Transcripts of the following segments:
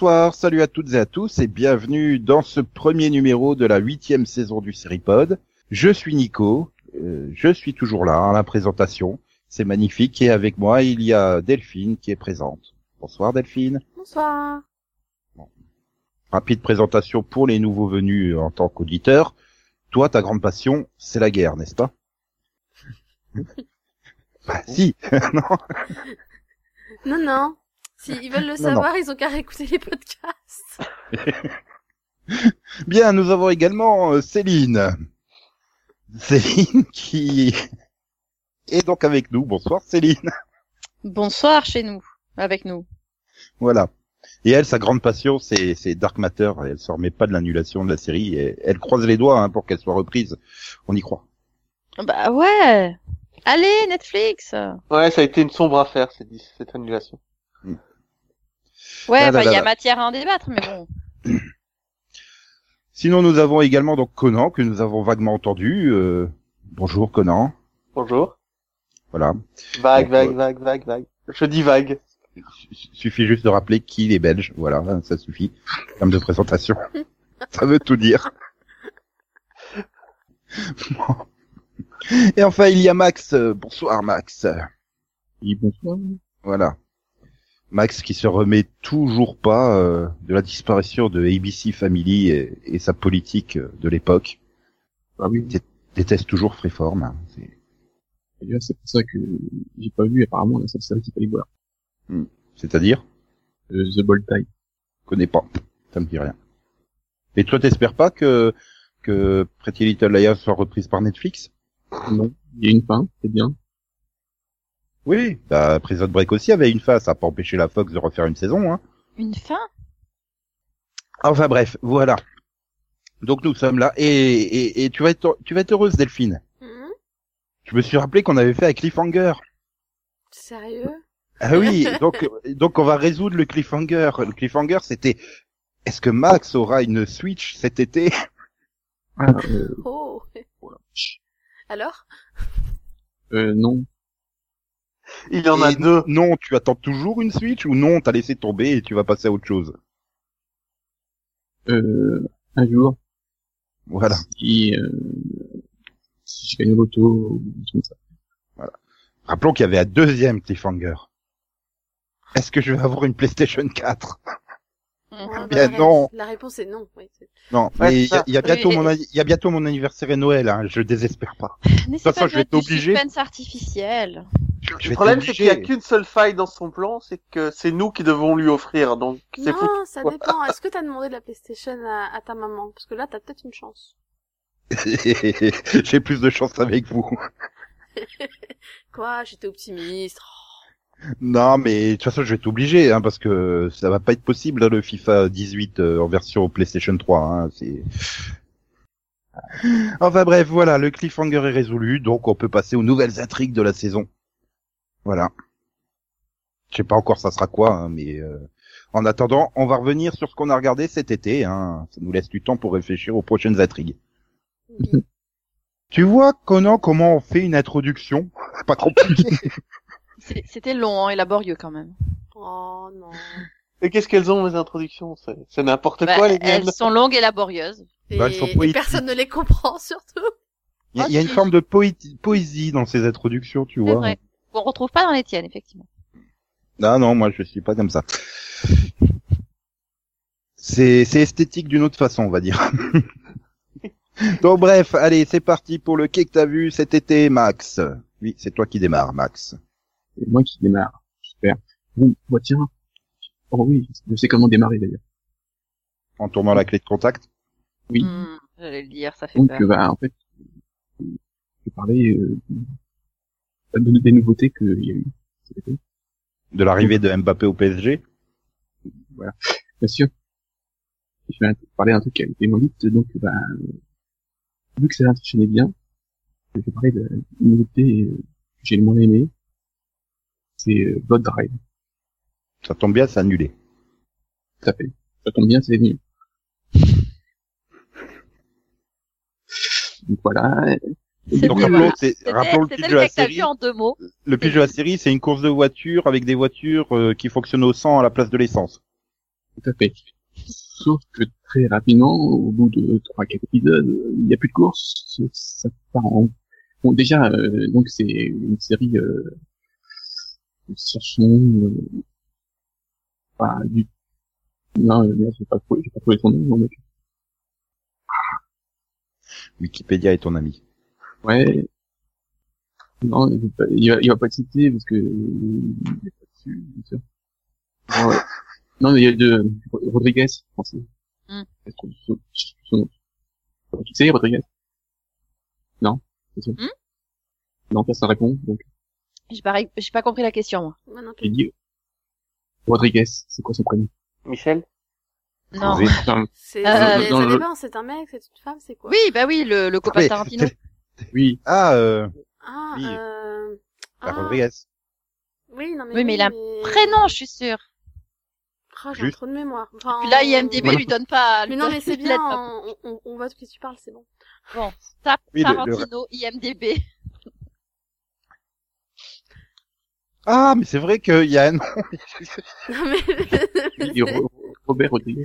bonsoir, salut à toutes et à tous et bienvenue dans ce premier numéro de la huitième saison du Seripod. Je suis Nico, euh, je suis toujours là à la présentation, c'est magnifique et avec moi il y a Delphine qui est présente. Bonsoir Delphine. Bonsoir. Rapide présentation pour les nouveaux venus en tant qu'auditeur. Toi, ta grande passion, c'est la guerre, n'est-ce pas? Bah si, non Non, non. S'ils veulent le Non, savoir, ils ont qu'à réécouter les podcasts. Bien, nous avons également euh, Céline. Céline qui est donc avec nous. Bonsoir Céline. Bonsoir chez nous, avec nous. Voilà. Et elle, sa grande passion, c'est, c'est Dark Matter. Elle se remet pas de l'annulation de la série. Et elle croise les doigts hein, pour qu'elle soit reprise. On y croit. Bah ouais. Allez, Netflix. Ouais, ça a été une sombre affaire, cette, cette annulation. Ouais, il y a matière à en débattre, mais bon. Sinon, nous avons également donc Conan que nous avons vaguement entendu. Euh, bonjour Conan. Bonjour. Voilà. Vague, Donc, vague, euh, vague, vague, vague. Je dis vague. Il suffit juste de rappeler qu'il est belge. Voilà, ça suffit. En termes de présentation. ça veut tout dire. Bon. Et enfin, il y a Max. Euh, Bonsoir Max. Oui, bonsoir. Voilà. Max qui se remet toujours pas euh, de la disparition de ABC Family et, et sa politique euh, de l'époque. Ah oui, Déteste toujours Freeform. hein. C'est- d'ailleurs, c'est pour ça que j'ai pas vu apparemment la seule série qu'il fallait voir. C'est-à-dire? Euh, The Bold Type. connais pas. Ça me dit rien. Et toi, t'espères pas que que Pretty Little Liars soit reprise par Netflix? Non, il y a une fin, c'est bien. Oui. Bah, Prison Break aussi avait une face. Ça a pas empêché la Fox de refaire une saison. Hein. Une fin? Enfin bref, voilà. Donc nous sommes là et, et, et tu vas être tu vas être heureuse Delphine. Mhm. Je me suis rappelé qu'on avait fait un cliffhanger. Sérieux? Ah oui, donc donc on va résoudre le cliffhanger. Le cliffhanger c'était est-ce que Max aura une Switch cet été? Ah, euh, Oh. Alors? Euh, non. Il y en a deux. Non, tu attends toujours une Switch ou non, t'as laissé tomber et tu vas passer à autre chose? Euh, un jour, Voilà. si, euh, si je ou des trucs comme ça. Rappelons qu'il y avait un deuxième cliffhanger. Est-ce que je vais avoir une PlayStation 4 Ouais, Bien, la, non. La réponse est non. Oui, Non, Ouais, mais il y, a- y bientôt Oui, mon anni- il y a bientôt mon anniversaire et Noël, hein, je désespère pas. N'essaie façon, pas je vais de t'obliger. suspense artificiel. Je vais Le problème, c'est qu'il y a qu'une seule faille dans son plan, c'est que c'est nous qui devons lui offrir, donc. Non, ça dépend. Est-ce que t'as demandé de la PlayStation à, à ta maman? Parce que là, t'as peut-être une chance. J'ai plus de chance avec vous. Quoi? J'étais optimiste. Oh. Non, mais de toute façon, je vais t'obliger, hein, parce que ça va pas être possible, là, le FIFA 18 euh, en version PlayStation 3. Hein, c'est... Enfin bref, voilà, le cliffhanger est résolu, donc on peut passer aux nouvelles intrigues de la saison. Voilà. Je sais pas encore ça sera quoi, hein, mais euh, en attendant, on va revenir sur ce qu'on a regardé cet été. Hein, ça nous laisse du temps pour réfléchir aux prochaines intrigues. Tu vois, Conan, comment on fait une introduction? Pas compliqué. C'était long hein, et laborieux quand même. Oh non. Et qu'est-ce qu'elles ont, mes introductions? C'est n'importe Bah, quoi, les miennes. elles sont longues et laborieuses. Et, Bah, et personne ne les comprend surtout. Il y a, y a une forme de poésie dans ces introductions, tu C'est vois. vrai. On retrouve pas dans les tiennes, effectivement. Ah non, moi je suis pas comme ça. C'est c'est esthétique d'une autre façon, on va dire. Donc bref, allez, c'est parti pour le quai que t'as vu cet été, Max. Oui, c'est toi qui démarre, Max. C'est moi qui démarre. Super. Bon, bah tiens. Oh oui, je sais comment démarrer d'ailleurs. En tournant la clé de contact. Oui. Hmm, J'allais le dire, ça fait Donc, peur. euh, bah, en fait, je parlais euh, de- des nouveautés qu'il y a eu. De l'arrivée de Mbappé au PSG. Voilà. Bien sûr. Je vais parler d'un truc qui a été moins vite, donc, bah, vu que ça enchaînait bien, je vais parler de la nouveauté euh, que j'ai le moins aimé. C'est euh, Blood Drive. Ça tombe bien, c'est annulé. Tout à fait. Ça tombe bien, c'est venu. Donc voilà. Donc, rappelons, c'est- rappelons le pitch de la série. en deux mots. Le pitch de la série, c'est une course de voitures avec des voitures euh, qui fonctionnent au sang à la place de l'essence. Tout à fait. Sauf que très rapidement, au bout de trois quatre épisodes, il n'y a plus de course. Ça part en... Bon, déjà, euh, donc c'est une série euh, sur son... Euh, pas du... Non, euh, merde, j'ai pas trouvé, j'ai pas trouvé son nom, mon mec. Wikipédia est ton ami. Ouais. Non, il va, pas- il va, il va pas te citer parce que il est pas dessus, bien sûr. Ah ouais. Non, mais il y a de Rodriguez, français. Je trouve son- nom. Tu sais, Rodriguez? Non C'est sûr. Hmm? Non, personne répond, donc J'ai pas, j'ai pas compris la question, moi. Moi non plus. dit Rodriguez, c'est quoi son prénom? Michel? Non. C'est, Euh, c'est- dans ça le- dépend, c'est un mec, c'est une femme, c'est quoi? Oui, bah oui, le, le copain de Ouais. Tarantino. Oui, Ah, euh, Ah, Oui. euh... ah, Rodriguez. Oui, non mais Oui, mais il a un mais- Prénom, je suis sûre. Ah, j'ai Juste. trop de mémoire. Enfin, Puis là, IMDB on- lui donne pas. lui Mais non, mais c'est bien, on, on, on voit de qui tu parles, c'est bon. Bon, tape Oui, le- le- Tarantino, IMDB. Ah, mais c'est vrai qu'il y a un nom. Robert Rodriguez.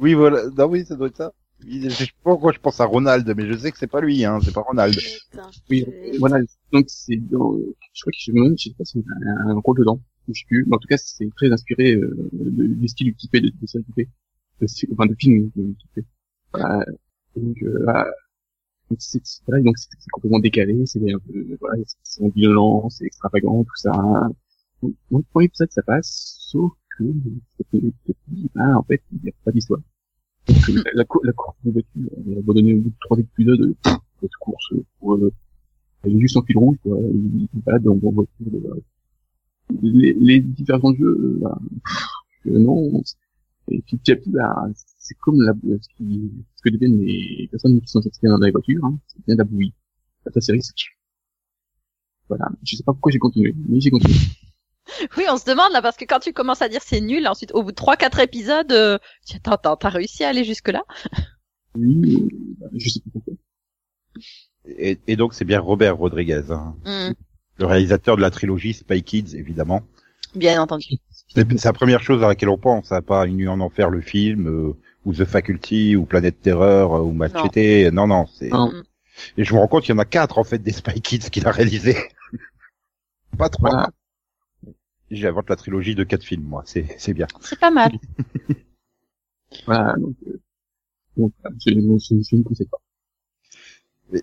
oui, voilà. Non, oui, ça doit être ça. Je sais pas pourquoi je pense à Ronald, mais je sais que c'est pas lui, hein. C'est pas Ronald. Putain, Oui, voilà. Donc c'est dans, je crois que je me demande, je sais pas si y a un, rôle dedans, je sais plus. Mais en tout cas, c'est très inspiré euh, du style Wikipé de, de série de, enfin de film de Wikipé. Voilà. Donc euh, voilà. Donc c'est voilà, donc c'est complètement décalé, c'est un peu voilà, c'est violent, c'est extravagant, tout ça. Donc, donc pour l'épisode ça passe, sauf que ah, en fait il n'y a pas d'histoire. Euh, la, la, cour- la course de voiture, on a abandonné au bout de trois épisodes, euh, pff, cette course, euh, pour, euh, elle est juste en fil rouge, quoi. Il il balade en voiture. de- les, les différents euh, bah, euh, non. Et puis petit à petit, bah, c'est comme la, ce, qui, ce que deviennent les personnes qui sont sorties dans les voitures, hein, c'est bien de la bouillie. Série, c'est voilà. Je sais pas pourquoi j'ai continué, mais j'ai continué. Oui, on se demande là parce que quand tu commences à dire c'est nul, ensuite au bout de trois quatre épisodes, euh, tu attends, attends, t'as réussi à aller jusque là Oui, euh, bah, je sais pas pourquoi. Et, et donc, c'est bien Robert Rodriguez, hein. Le réalisateur de la trilogie Spy Kids, évidemment. Bien entendu. C'est c'est la première chose à laquelle on pense, hein, pas Une nuit en enfer, le film, euh, ou The Faculty, ou Planète Terreur, euh, ou Machete. Non, non, c'est. Non. Et je me rends compte qu'il y en a quatre en fait des Spy Kids qu'il a réalisé. pas trois. Voilà. J'invente la trilogie de quatre films, moi. C'est c'est bien. C'est pas mal. Voilà, donc, euh, donc, voilà, je, je, je ne conseille pas.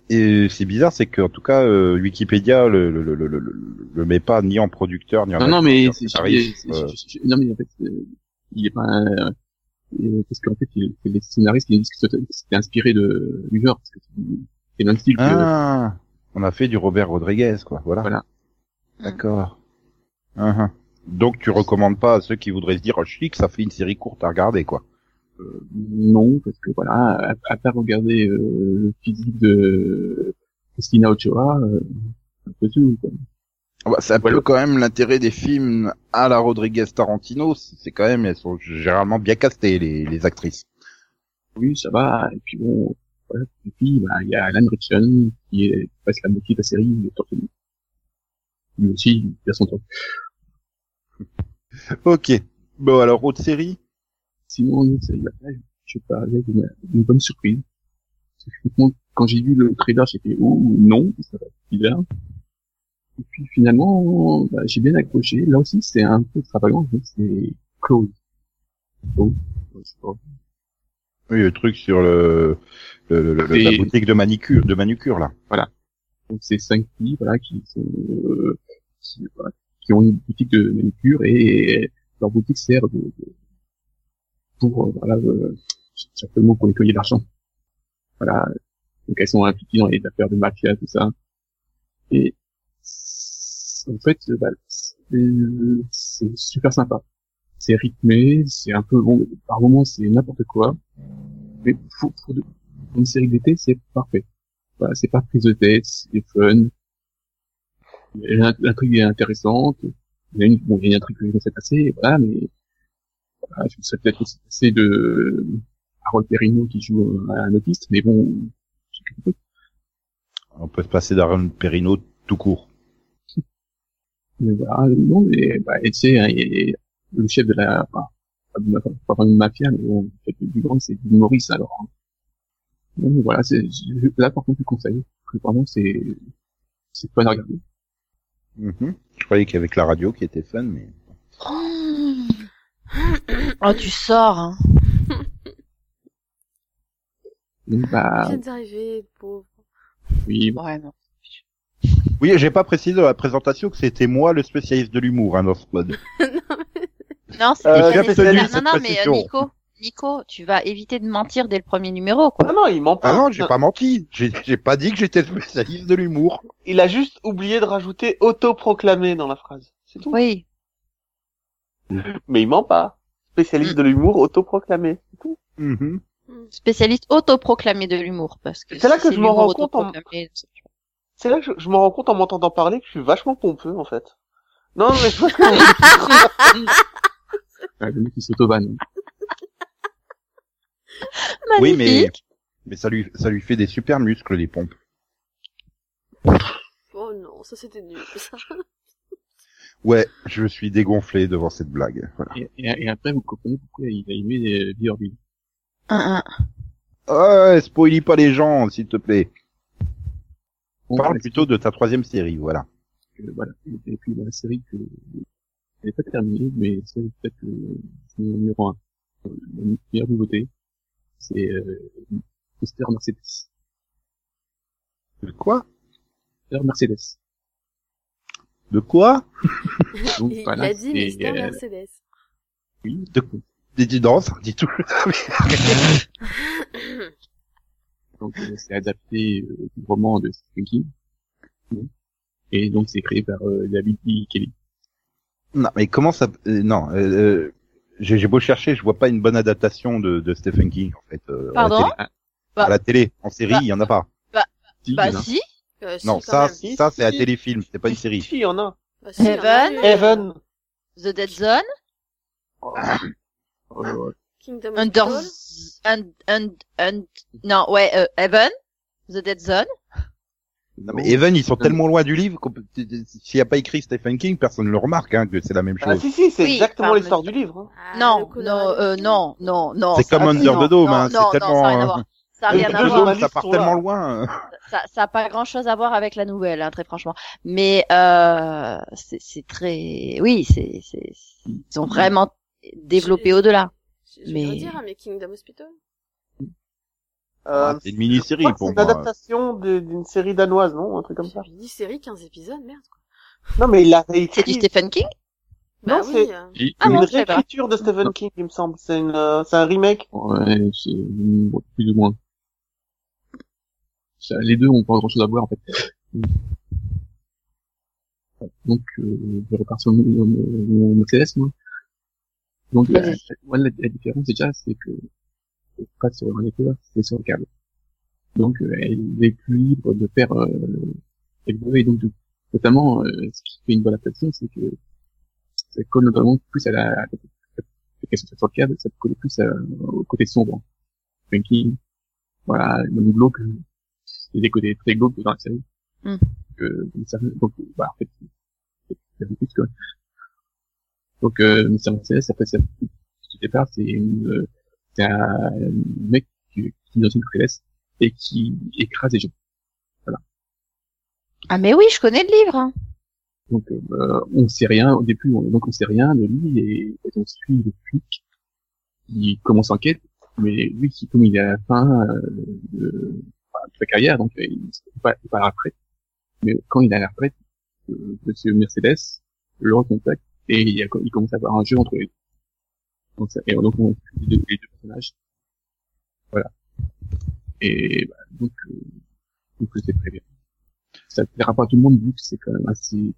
Et, c'est bizarre, c'est qu'en tout cas, euh, Wikipédia le, le, le, le, le, le met pas ni en producteur ni en. Non, non, mais c'est, c'est- c'est- euh, c'est- c'est- non, mais en fait, euh, il est pas, euh, euh, parce qu'en fait, il- c'est les scénaristes qui disent que c'était inspiré de, du genre, parce que c'est même style que, Ah, on a fait du Robert Rodriguez, quoi. Voilà. Voilà. D'accord. Uhum. Donc tu recommandes pas à ceux qui voudraient se dire, oh, chic, ça fait une série courte à regarder, quoi. euh, non, parce que voilà, à, à part regarder, euh, le physique de Christina Ochoa, euh, un peu tout, quoi. Bah, c'est un peu quand même l'intérêt des films à la Rodriguez Tarantino, c'est quand même, elles sont généralement bien castées, les, les actrices. Oui, ça va, et puis bon, voilà, et puis, bah, il y a Alan Richardson, qui est presque la moitié de la série, il est. Lui aussi, il a son temps. Ok. Bon, alors, autre série? Sinon, une série, là, je sais pas, une, une bonne surprise. Parce que franchement, quand j'ai vu le trailer, fait, oh, non, ça va être bizarre. Et puis finalement, bah, j'ai bien accroché. Là aussi, c'est un peu extravagant, mais c'est Close. Pas. Oui, le truc sur le, le, le- le- la boutique de manicure, de manucure, là. Donc c'est cinq filles, voilà, qui sont, euh, qui, voilà, qui ont une boutique de manucure et leur boutique sert de, de- pour, euh, voilà, euh, certainement pour nettoyer l'argent. Voilà. Donc elles sont impliquées dans les affaires de mafia, tout ça. Et en fait, euh, bah, c'est c'est super sympa. C'est rythmé, c'est un peu bon, par moments c'est n'importe quoi. Mais pour, pour, une série d'été, c'est parfait. Voilà, c'est pas prise de tête, c'est fun. L'intrigue est intéressante. Il y a une, bon, il y a une intrigue que je me sais passer, voilà, mais voilà, je me serais peut-être aussi passé de Harold Perrineau qui joue un autiste, mais bon, j'ai quelque chose. On peut se passer d'Aaron Perino tout court. Mais voilà, non, mais, bah, et tu sais, hein, et- le chef de la, enfin, pas de, ma- pas vraiment de mafia, mais bon, le chef du gang, c'est Maurice, alors. hein. Donc, voilà, c'est, je- là, par contre, je conseille. Parce que vraiment, c'est, c'est fun à regarder. Mhm. Je croyais qu'avec la radio qui était fun, mais Oh, tu sors. Hein. Donc, bah, Il vient d'arriver, pauvre. oui, bon, Ouais, non. Oui, j'ai pas précisé dans la présentation que c'était moi le spécialiste de l'humour, hein, dans ce pod. Non, c'est Euh, pas nécessaire. Non, non, mais euh. Nico, Nico, tu vas éviter de mentir dès le premier numéro, quoi. Ah non, il ment pas. Ah non, j'ai pas menti. J'ai j'ai pas dit que j'étais le spécialiste de l'humour. Il a juste oublié de rajouter autoproclamé dans la phrase. C'est tout. Oui. Mais il ment pas. Spécialiste de l'humour autoproclamé. C'est tout. Mhm. Spécialiste autoproclamé de l'humour, parce que C'est là que je l'humour rends compte en- c'est- là que je, je me rends compte en m'entendant parler que je suis vachement pompeux, en fait. Non, mais je ce que euh, le mec qui s'auto-vanne. Oui, mais mais ça lui ça lui fait des super muscles les pompes. Oh non, ça c'était nul. Ça. Ouais, je suis dégonflé devant cette blague. Voilà. Et, et, et après, vous comprenez pourquoi il a aimé les Beverly. Un, un. Ouais, spoilie pas les gens, s'il te plaît. Bon, Parle plutôt de ta troisième série, voilà. que, voilà. Et puis, la série que, elle n'est pas terminée, mais c'est peut-être le numéro un. Euh, La meilleure nouveauté, c'est, euh, Esther Mercedes. De quoi? Esther Mercedes. De quoi? Donc, il voilà, a dit Mister euh, Mercedes. Oui, De- Dis non, ça dit tout. Donc euh, c'est adapté euh, du roman de Stephen King. Et donc c'est créé par euh, David E. Kelly. non, mais comment ça euh, Non, euh, euh, j'ai j'ai beau chercher, je vois pas une bonne adaptation de, de Stephen King en fait. euh, à la Pardon télé. Bah- À la télé, en série, Bah- il y en a pas. Si, Bah si. Euh, si, Non, ça. Si, ça si, c'est un téléfilm, c'est pas une série. Si, il y en a. Bah, si, il y en a Heaven. Evan. The Dead Zone. Euh, Kingdom Under, and, and, and, non, ouais, euh, Heaven. The Dead Zone. Non, mais Evan, ils sont tellement loin du livre qu'on peut- s'il n'y a pas écrit Stephen King, personne ne le remarque hein, que c'est la même Ah chose. si, si, c'est Oui, exactement l'histoire du livre. hein. Ah, non, non, euh, non, non, non. C'est comme Under non, the Dome, non, hein, non, c'est non, tellement, ça n'a rien à euh, voir. Ça rien Under à voir. Ça part tellement loin. Ça, ça a pas grand chose à voir avec la nouvelle, hein, très franchement. Mais euh, c'est c'est très, oui, c'est, c'est, ils ont vraiment développé au-delà. Je, je Mais- veux dire, hein, mais Kingdom Hospital. Euh, Ah, c'est une mini-série pour C'est moi. une adaptation d'une série danoise, non Un truc comme ça. J'ai dit série, 15 épisodes, merde. Quoi. Non, mais il a C'est du réécrit. Stephen King? Bah Non, oui. c'est- euh, Ah C'est une pas. réécriture de Stephen King, il me semble. C'est une, euh, c'est un remake. Ouais, c'est plus ou moins. Ça, les deux ont pas grand chose à voir en fait. Donc euh, je repars sur mon, mon, mon Mercedes moi. Donc la, la, la différence déjà c'est que c'est pas sur écouteur, c'est sur le câble. Donc euh, elle est plus libre de faire euh, elle veut, et donc de- notamment euh, ce qui fait une bonne adaptation c'est que ça colle notamment plus à la, à la qu'elle soit sur le câble, ça colle plus à- au côté sombre. Funky, voilà, même glauque, a des côtés très glauques dans la série. Mm. Euh, donc, bah, en fait, c'est c'est plus, quoi. Donc, euh, Mr. Mercedes, après, ça, au départ, c'est une, euh, c'est un mec qui, qui est dans une Mercedes et qui écrase les gens. Ah mais oui, je connais le livre. hein. Donc, euh, on sait rien, au début, on, donc on sait rien de lui et, et on suit le flic qui commence enquête, mais lui, qui, comme il est à la fin euh, de, de sa carrière, donc euh, il n'est pas, pas à la retraite, mais quand il est à la retraite, euh, Monsieur Mercedes le recontacte et il, y a- il commence à avoir un jeu entre les deux. Donc, ça, et donc on les deux, les deux personnages. Voilà. Et bah, donc, euh, donc c'est très bien. Ça plaira pas à tout le monde vu que c'est quand même assez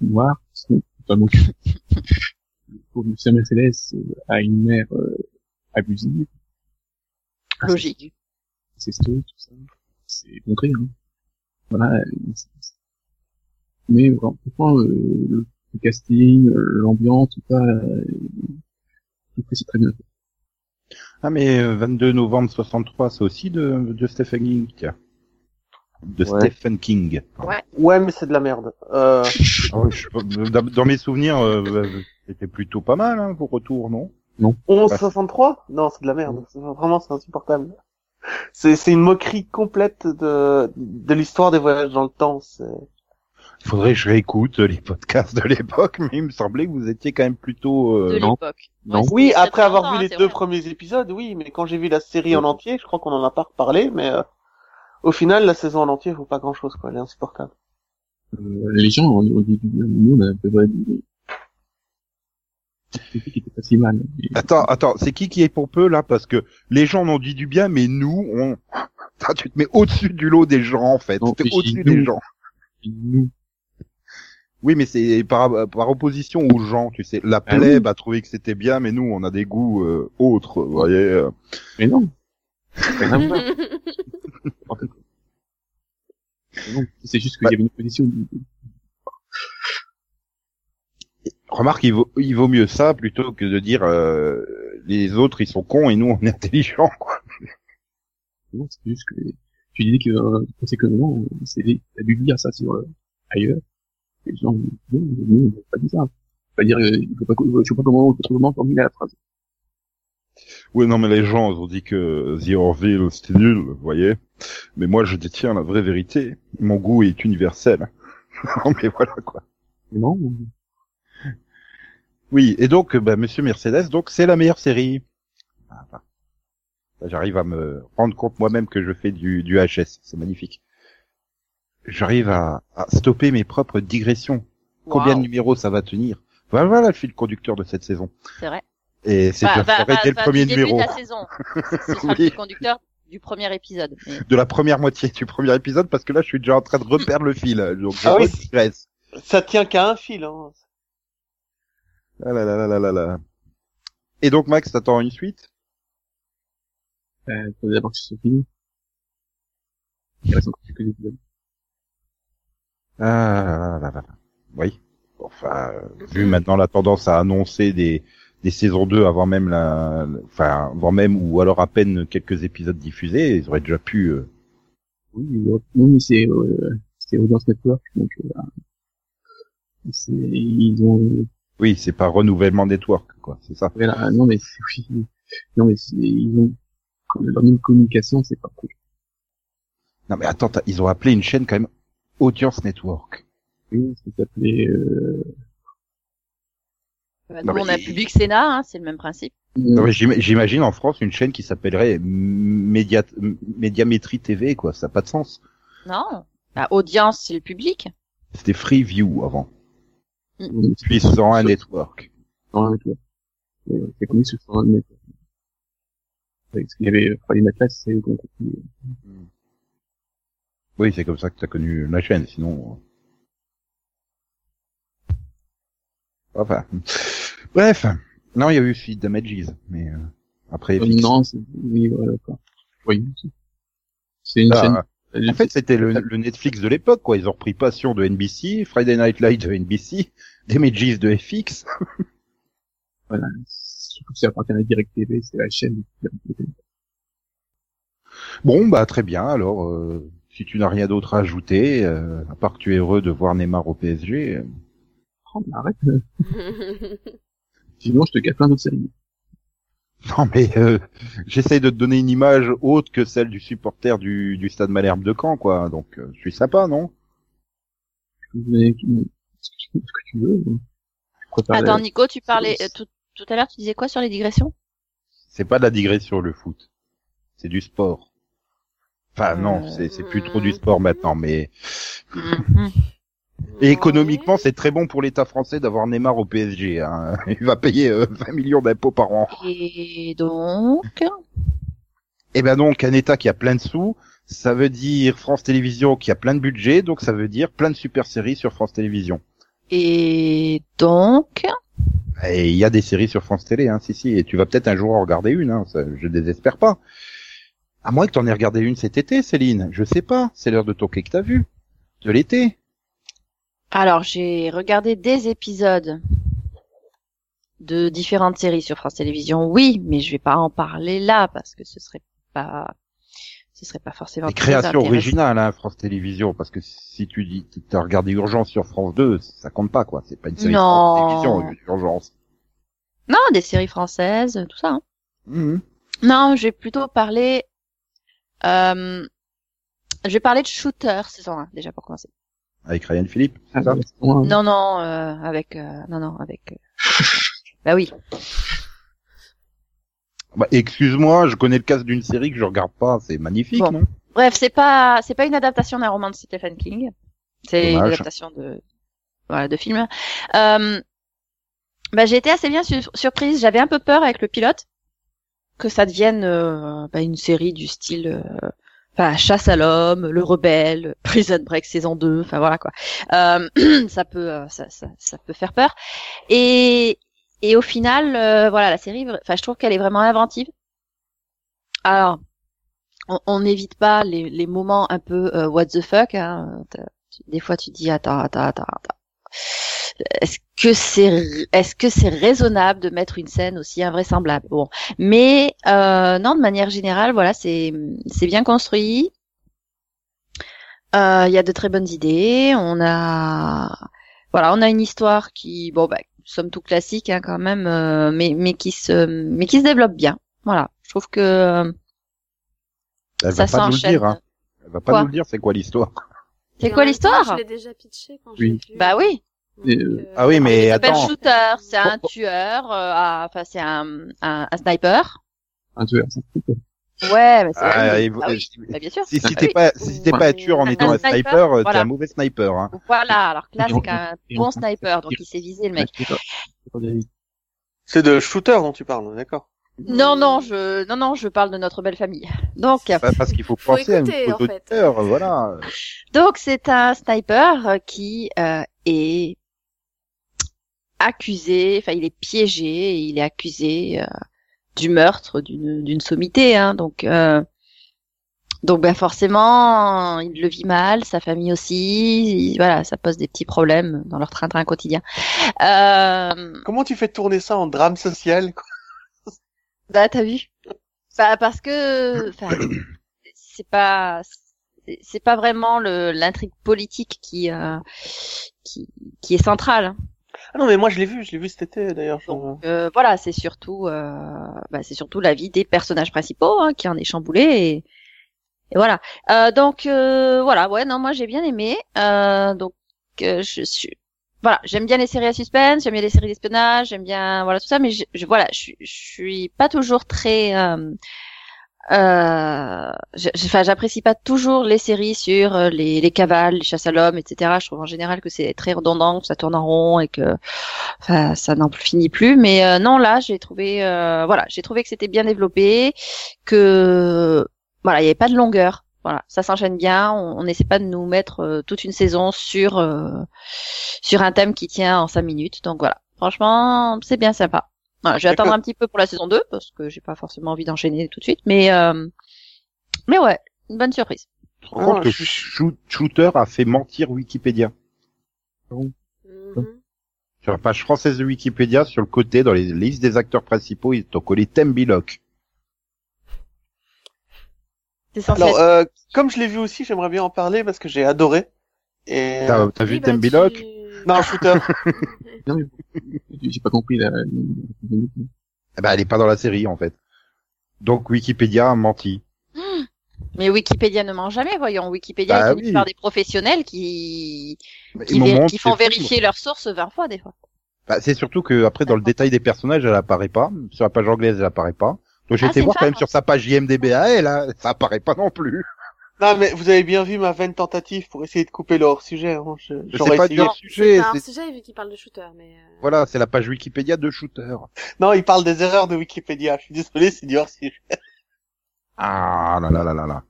noir, c'est totalement pour Monsieur Mercedes euh, a une mère euh, abusive. Logique. C'est tout ça. C'est montré, hein. Voilà. euh, Mais vraiment, euh, le, le casting, euh, l'ambiance, tout ça, euh, trouve que c'est très bien fait. Ah mais euh, 22 novembre 63, c'est aussi de, de Stephen King, tiens. de Ouais. Stephen King. Ouais, mais c'est de la merde. Euh, Oh, pas, dans, mes souvenirs, euh, euh, c'était plutôt pas mal hein, vos retours, non? 1163 Non, c'est de la merde. Vraiment, c'est insupportable. C'est c'est une moquerie complète de de l'histoire des voyages dans le temps. C'est Il faudrait que je réécoute les podcasts de l'époque, mais il me semblait que vous étiez quand même plutôt... de euh, non. l'époque. Ouais, Oui, après avoir vu les hein, c'est deux vrai. premiers épisodes, oui, mais quand j'ai vu la série en entier, je crois qu'on en a pas reparlé, mais euh, au final, la saison en entier vaut pas grand chose, quoi. Elle est insupportable. Euh, les gens ont, ont dit, nous, on a un peu c'était qui était pas si mal. Attends, attends, c'est qui qui est pompeux là? Parce que les gens m'ont dit du bien, mais nous, on... Tu te mets au-dessus du lot des gens en fait. T'es au-dessus des gens. nous, Oui, mais c'est par, par opposition aux gens, tu sais. La Ah oui. plèbe a trouvé que c'était bien, mais nous, on a des goûts euh, autres, vous voyez. euh. mais non. Rien à voir, n'importe quoi. Mais non, C'est juste qu'il y avait une position. Remarque, il vaut, il vaut mieux ça plutôt que de dire euh, les autres ils sont cons et nous on est intelligents. Quoi. Non, c'est juste que tu disais que euh, conséquemment, c'est t'as dû dire ça sur euh, ailleurs. Les gens, n'a pas dit ça. Pas dire, euh, il faut pas, je sais pas comment, comment formuler la phrase. Oui, non, mais les gens ils ont dit que The Orville c'était nul, vous voyez. Mais moi je détiens la vraie vérité. Mon goût est universel. non, mais voilà quoi. Non, Oui, et donc, bah, Monsieur Mercedes, donc c'est la meilleure série. Ah, bah. J'arrive à me rendre compte moi-même que je fais du, du HS, c'est magnifique. J'arrive à, à stopper mes propres digressions. Combien de numéros ça va tenir? Voilà, voilà le fil conducteur de cette saison. C'est vrai. Et c'est Bah, bah, bah, dès le bah, premier du début numéro, de la saison. Ce sera Oui. le conducteur du premier épisode. Mais... de la première moitié du premier épisode, parce que là je suis déjà en train de reperdre le fil, donc je Ah oui. redigresse. Ça tient qu'à un fil, hein. Ah là là là là là là. Et donc Max, t'attends une suite? Euh, faut d'abord que ce soit fini. Il reste encore quelques épisodes. Ah là là là là. Oui. Enfin, euh, vu maintenant la tendance à annoncer des, des saisons 2 avant même la, enfin, avant même ou alors à peine quelques épisodes diffusés, ils auraient déjà pu, euh, Oui, oui, mais c'est, euh, c'est Audience Network, donc, euh, c'est, ils ont, euh, oui, c'est pas renouvellement network, quoi, c'est ça. voilà, non, mais oui, non, mais ils ont, leur même communication, c'est pas cool. Non mais attends, ils ont appelé une chaîne quand même Audience Network. Oui, ça s'appelait, euh, Bah, Non, nous, on a Public Sénat, hein, c'est le même principe. Non, j'imagine en France une chaîne qui s'appellerait Média, Médiamétrie TV, quoi, ça n'a pas de sens. Non. Bah, audience, c'est le public. C'était Freeview avant. euh, Puis 101 Network. Non, Network. C'est connu sur son Network. Parce qu'il y avait, euh, Night Lights, c'est qui compris. Oui, c'est comme ça que t'as connu la chaîne, sinon. euh. Enfin. Bref. Non, il y a eu Sweet Damages, mais euh, après. Euh, non, c'est, oui, voilà, quoi. Oui. c'est- une Ah, chaîne. En fait, c'était le, le Netflix de l'époque, quoi. Ils ont repris Passion de NBC, Friday Night Light de NBC, Damages de FX. voilà. Surtout que ça appartient à Direct TV, c'est la chaîne. de. Bon, bah très bien. Alors, euh, si tu n'as rien d'autre à ajouter, euh, à part que tu es heureux de voir Neymar au PSG. euh, Oh, mais arrête. Sinon, je te gâte plein d'autres séries. Non, mais euh, j'essaye de te donner une image autre que celle du supporter du, du Stade Malherbe de Caen, quoi. Donc, euh, je suis sympa, non? Vous donner ce que tu, ce que tu veux. Attends, Nico, tu parlais, euh, tout, tout à l'heure, tu disais quoi sur les digressions? C'est pas de la digression le foot, c'est du sport. Enfin non, Euh, c'est c'est plus trop du sport maintenant, mais Mhm. et économiquement c'est très bon pour l'État français d'avoir Neymar au PSG. Hein. Il va payer euh, 20 millions d'impôts par an. Et donc, Et ben donc un État qui a plein de sous, ça veut dire France Télévisions qui a plein de budget, donc ça veut dire plein de super séries sur France Télévisions. et donc, Et il y a des séries sur France Télé, hein, si si, et tu vas peut-être un jour en regarder une, hein, ça, je désespère pas. À moins que t'en aies regardé une cet été, Céline, je sais pas, c'est l'heure de toquer que t'as vu. De l'été. alors j'ai regardé des épisodes de différentes séries sur France Télévisions, oui, mais je vais pas en parler là parce que ce serait pas, ce serait pas forcément Des créations originales, hein, France Télévisions, parce que si tu dis, t'as regardé Urgence sur France 2, ça compte pas, quoi. C'est pas une série de Non. France Télévisions, Urgence. Non, des séries françaises, tout ça. hein. Mhm. Non, je vais plutôt parler. Euh, je vais parler de Shooter saison 1 déjà pour commencer. Avec Ryan Philippe, Ah, c'est ça. Non, non, euh, avec euh, non, non, avec. euh, bah oui. Bah, excuse-moi, je connais le cas d'une série que je regarde pas, c'est magnifique, Bon. non? Bref, c'est pas c'est pas une adaptation d'un roman de Stephen King. C'est une adaptation de voilà de film. Euh, bah j'ai été assez bien sur- surprise. J'avais un peu peur avec le pilote que ça devienne euh, bah, une série du style euh, enfin chasse à l'homme, le rebelle, Prison Break saison 2, enfin voilà quoi. Euh, ça peut euh, ça, ça ça peut faire peur. Et et au final euh, voilà la série enfin je trouve qu'elle est vraiment inventive. Alors on- n'évite pas les, les moments un peu euh, what the fuck. Hein. Des fois, tu dis attends, attends, attends, attends. Est-ce que c'est est-ce que c'est raisonnable de mettre une scène aussi invraisemblable? Bon, mais euh, non, de manière générale, voilà, c'est c'est bien construit. Euh, Il y a de très bonnes idées. On a voilà, on a une histoire qui bon bah somme tout classique hein, quand même, euh, mais mais qui se mais qui se développe bien. Voilà, je trouve que euh, Elle ça va pas nous le s'enchaîne. dire, hein. Elle va pas Quoi nous le dire, c'est quoi l'histoire? C'est quoi l'histoire? Je l'ai déjà pitché quand Oui. je l'ai vu. Bah oui. Euh, Ah oui, mais Il s'appelle attends. Shooter, c'est un tueur, euh, enfin c'est un, un, un sniper. Un tueur, ça fait peur. Ouais, mais c'est Ah, oui, ah oui, bah, bien sûr. Si, si Ah t'es oui. pas, si t'es pas un tueur en Un étant un sniper, sniper, euh, t'es voilà. un mauvais sniper, hein. Voilà, alors que là c'est et bon on- sniper, donc il s'est visé le mec. C'est c'est. C'est de shooter dont tu parles, d'accord Non, non, je, non, non, je parle de notre belle famille. Donc, Pas parce qu'il faut Faut penser à une écouter, en fait. voilà. donc c'est un sniper euh, qui euh, est accusé, enfin il est piégé, et il est accusé euh, du meurtre d'une d'une sommité, hein, donc. Euh, donc ben forcément, il le vit mal, sa famille aussi, il- voilà, ça pose des petits problèmes dans leur train-train quotidien. Euh, Comment tu fais tourner ça en drame social quoi? Bah, t'as vu? Bah, parce que, enfin, c'est pas, c'est- pas vraiment le l'intrigue politique qui, euh, qui, qui est centrale. hein. Ah non, mais moi je l'ai vu, je l'ai vu cet été d'ailleurs. Donc, euh, voilà, c'est surtout, euh, bah, c'est surtout la vie des personnages principaux hein, qui en est chamboulée et, et voilà. Euh, donc euh, voilà, ouais, non, moi j'ai bien aimé. Euh, donc euh, je suis, voilà, j'aime bien les séries à suspense, j'aime bien les séries d'espionnage, j'aime bien voilà tout ça, mais je, je- voilà, je, je suis pas toujours très euh, j'apprécie pas toujours les séries sur euh, les, les cavales, les chasses à l'homme, etc. Je trouve en général que c'est très redondant, que ça tourne en rond et que ça n'en finit plus. Mais euh, non, là, j'ai trouvé, euh, voilà, j'ai trouvé que c'était bien développé, que voilà, il n'y avait pas de longueur. Voilà, ça s'enchaîne bien. On n'essaie pas de nous mettre toute une saison sur sur un thème qui tient en cinq minutes. Donc voilà, franchement, c'est bien sympa. Voilà, je vais attendre un petit peu pour la saison 2 parce que j'ai pas forcément envie d'enchaîner tout de suite, mais euh, mais ouais, une bonne surprise. Tu te rends compte Ah, que Shoot- Shooter a fait mentir Wikipédia. mhm. Sur la page française de Wikipédia, sur le côté, dans les listes des acteurs principaux, ils t'ont collé censé Alors, euh, comme je l'ai vu aussi, j'aimerais bien en parler parce que j'ai adoré. Et... T'as vu Oui, bah, tu- Non, shooter. Non, j'ai pas compris Eh ben, elle est pas dans la série, en fait. Donc Wikipédia a menti. Mais Wikipédia ne ment jamais, voyons. Wikipédia Bah est oui. par des professionnels qui qui, font vérifier leurs sources 20 fois des fois. Bah, c'est surtout que après dans le détail des personnages, elle apparaît pas. Sur la page anglaise, elle apparaît pas. Donc j'ai Ah, été c'est voir quand même sur sa page IMDb à elle, hein, ça apparaît pas non plus. Non, mais vous avez bien vu ma vaine tentative pour essayer de couper le hors-sujet. Hein. Je- C'est J'aurais pas essayé. du sujet, C'est un c'est sujet vu qu'il parle de shooter, mais. euh, voilà, c'est la page Wikipédia de Shooter. Non, il parle des erreurs de Wikipédia. Je suis désolé, c'est du hors-sujet. Ah là là là là là.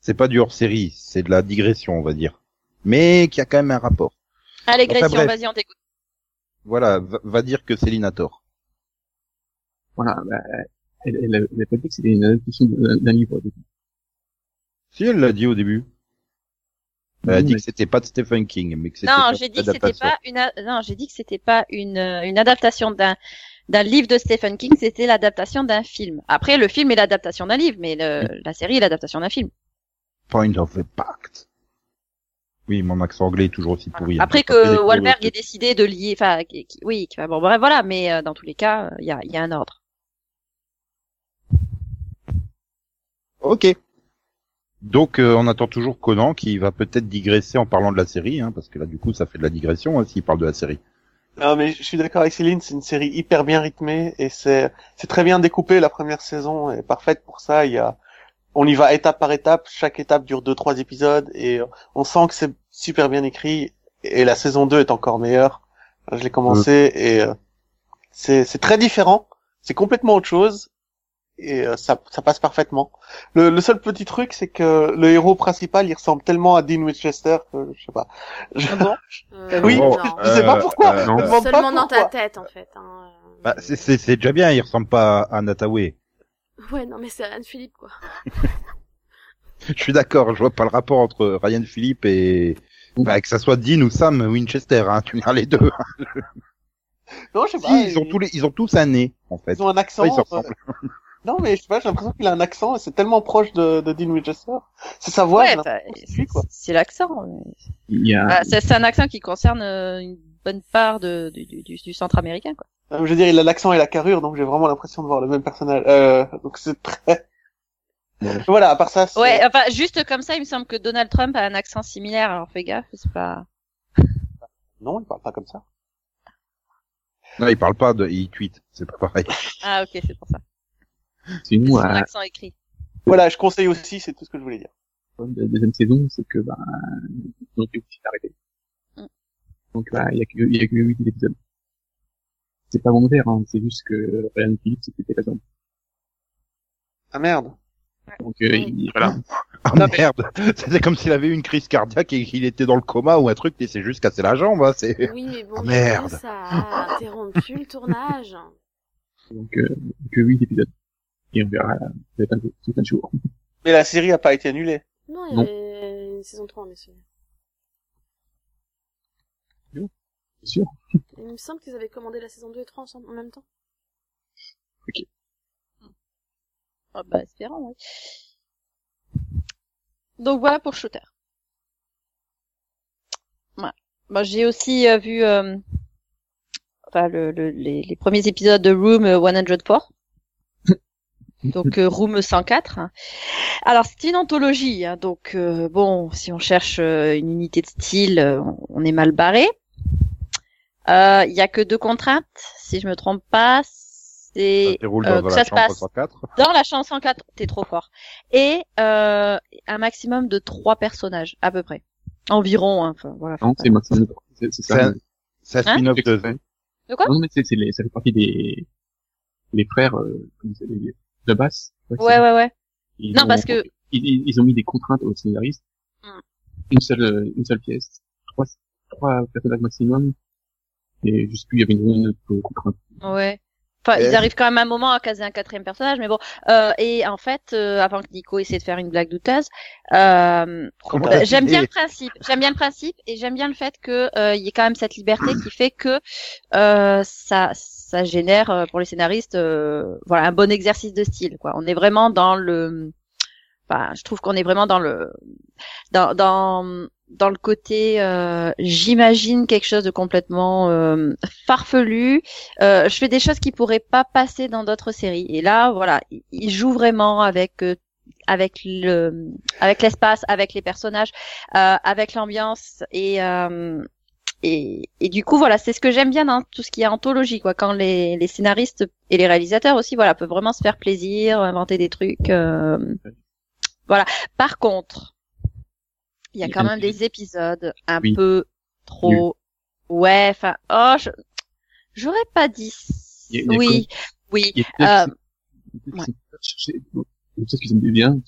C'est pas du hors-série, c'est de la digression, on va dire. Mais qui a quand même un rapport. Allez, Enfin, Grétion, bref. vas-y, on t'écoute. Voilà, va, va dire que Céline a tort. Voilà, bah, elle, elle, elle a pas dit que c'était une adaptation d'un d'un livre. Si elle l'a dit au début. Elle a dit mais- que c'était pas de Stephen King, mais que c'était Non, pas j'ai une dit que c'était pas une, a- non, j'ai dit que c'était pas une, euh, une adaptation d'un, d'un livre de Stephen King, c'était l'adaptation d'un film. Après, le film est l'adaptation d'un livre, mais le, la série est l'adaptation d'un film. point of impact. Oui, mon accent anglais est toujours aussi pourri. hein. Après que Wahlberg ait décidé de lier, enfin, qui- oui, qui- bon, bref, voilà, mais euh, dans tous les cas, il y a, il y a un ordre. Ok. Donc euh, on attend toujours Conan qui va peut-être digresser en parlant de la série, hein, parce que là du coup ça fait de la digression hein, s'il parle de la série. Non, mais je suis d'accord avec Céline, c'est une série hyper bien rythmée et c'est c'est très bien découpé. La première saison est parfaite pour ça. Il y a, on y va étape par étape. Chaque étape dure deux trois épisodes et euh, on sent que c'est super bien écrit. Et la saison 2 est encore meilleure. Je l'ai commencé et euh, c'est c'est très différent. C'est complètement autre chose et euh, ça ça passe parfaitement. Le, le seul petit truc, c'est que le héros principal, il ressemble tellement à Dean Winchester que je sais pas. Je- Ah bon Euh, Oui, non. je sais pas Euh, pourquoi. euh, je demande pas Seulement dans ta tête, en fait. Hein. euh. Bah, c'est- c'est c'est déjà bien, il ressemble pas à Nataway. Ouais, non, mais c'est Anne Philippe, quoi. Je suis d'accord, je vois pas le rapport entre Ryan Philippe et bah, que ça soit Dean ou Sam Winchester, hein, tu viens les deux. Non, je sais pas. Ils ont tous les, ils ont tous un nez en fait. Ils ont un accent. Ouais, ils se euh, ressemblent. Non, mais je sais pas, j'ai l'impression qu'il a un accent et c'est tellement proche de, de Dean Winchester. C'est sa voix. Ouais, bah, c'est l'accent. mais- Il y a, Ah, c'est un accent qui concerne euh, une bonne part de, du, du, du centre américain, quoi. Euh, Je veux dire, il a l'accent et la carrure, donc j'ai vraiment l'impression de voir le même personnage. Euh, donc c'est très... Ouais. Voilà, à part ça, Ouais, enfin, juste comme ça, il me semble que Donald Trump a un accent similaire, alors fais gaffe, c'est pas... non, il parle pas comme ça. Non, il parle pas de, il tweet, c'est pas pareil. Ah, ok, c'est pour ça. Sinon, C'est son accent écrit. Voilà, je conseille aussi, c'est tout ce que je voulais dire. la fin de la deuxième saison, c'est que, bah, ils ont été obligés d'arrêter. Mm. Donc, bah, il y a que, il y a que 8 épisodes. C'est pas volontaire, hein, c'est juste que Ryan Phillips pété la jambe. Ah merde. Donc, euh, il, voilà. Ah Non, mais- merde, c'était comme s'il avait eu une crise cardiaque et qu'il était dans le coma ou un truc, et c'est juste cassé la jambe, hein, c'est. Oui, mais bon, Ah, merde. ça a interrompu le tournage. Donc, euh, que 8 épisodes. Et on verra, peut-être un peu, tout un jour. Mais la série a pas été annulée. Non, il y avait une saison 3, messieurs. C'est sûr. Il me semble qu'ils avaient commandé la saison 2 et 3 ensemble, en même temps. Ah, bah, espérons, ouais. Donc voilà pour Shooter. Voilà. Bah, j'ai aussi euh, vu euh, enfin, le, le- les, les premiers épisodes de Room euh, 104. Donc euh, Room 104. hein. Alors c'est une anthologie, hein, donc euh, bon, si on cherche euh, une unité de style, euh, on- est mal barré. Euh, Il y a que deux contraintes, si je me trompe pas. Ça C'est euh, dans que la ça se chambre passe 104. dans la chanson 104, t'es trop fort. Et euh, un maximum de trois personnages, à peu près. Environ, hein, enfin, voilà. Non, c'est maximum, c'est, ça. un Hein spin-off de, De quoi? Non, mais c'est, c'est les, ça fait partie des, les frères, euh, de basse. Ouais, ouais, ouais. Ils Non, ont- parce que- ils, ils- ils ont mis des contraintes aux scénaristes. Hmm. Une seule, euh, une seule pièce. Trois, trois personnages maximum. Et juste plus, il y avait une autre contrainte. Ouais. Enfin, ils arrivent quand même à un moment à caser un quatrième personnage, mais bon. Euh, et en fait, euh, avant que Nico essaie de faire une blague douteuse, euh, j'aime bien le principe, j'aime bien le principe et j'aime bien le fait que euh, il y ait quand même cette liberté qui fait que euh, ça ça génère euh, pour les scénaristes euh, voilà un bon exercice de style quoi. On est vraiment dans le enfin, je trouve qu'on est vraiment dans le dans dans dans le côté euh, j'imagine quelque chose de complètement euh, farfelu. Euh, je fais des choses qui pourraient pas passer dans d'autres séries et là voilà, il- joue vraiment avec euh, avec le avec l'espace, avec les personnages, avec l'ambiance et et, et du coup voilà, c'est ce que j'aime bien dans tout ce qui est anthologie quoi, quand les, les scénaristes et les réalisateurs aussi voilà peuvent vraiment se faire plaisir, inventer des trucs. euh, voilà. Par contre, il y a quand même des épisodes un Oui. peu trop ouais, enfin oh je j'aurais pas dit oui oui euh, peut-être ouais. qu'ils aiment bien,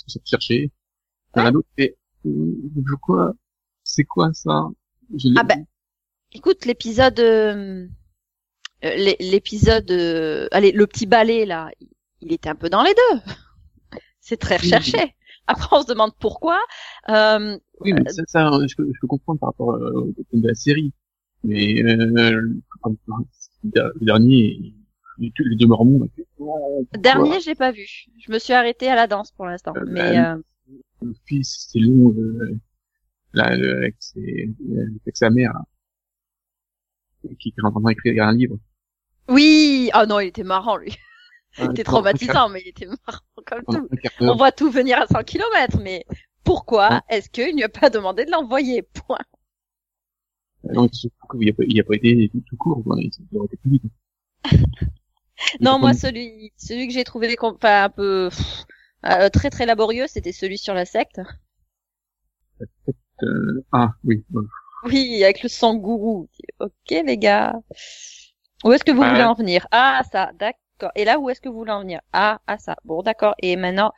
euh? C'est quoi ça? Je Ah ben, Écoute, l'épisode, euh, euh, l'é- l'épisode, euh, allez, le petit ballet là, il- était un peu dans les deux. C'est très recherché. Après, on se demande pourquoi. Euh, Oui, mais ça, ça, je peux, je peux comprendre par rapport euh, au thème de la série. Mais, euh, le le dernier, les deux, mormons, oh, dernier, j'ai pas vu. Je me suis arrêtée à la danse pour l'instant. Euh, Mais bah, euh, le fils, c'est long, euh, là, avec, ses, avec sa mère, là, qui est en train d'écrire un livre. Oui, ah non, il était marrant lui. Il Euh, était traumatisant, mais il était marrant comme tout. On voit tout venir à 100 km, mais pourquoi Ouais. est-ce qu'il ne lui a pas demandé de l'envoyer? Point. Euh, Non, surtout qu'il a pas, il a pas été tout, court. Il il aurait été plus vite. Non, Il moi celui, celui que j'ai trouvé enfin, un peu pff, euh, très très laborieux, c'était celui sur la secte. prendre, euh, ah, oui, bon. Oui, avec le sang gourou. Ok les gars. Où est-ce que vous Ouais. voulez en venir? Ah ça, d'accord. Et là où est-ce que vous voulez en venir? Ah à ça. Bon d'accord. Et maintenant?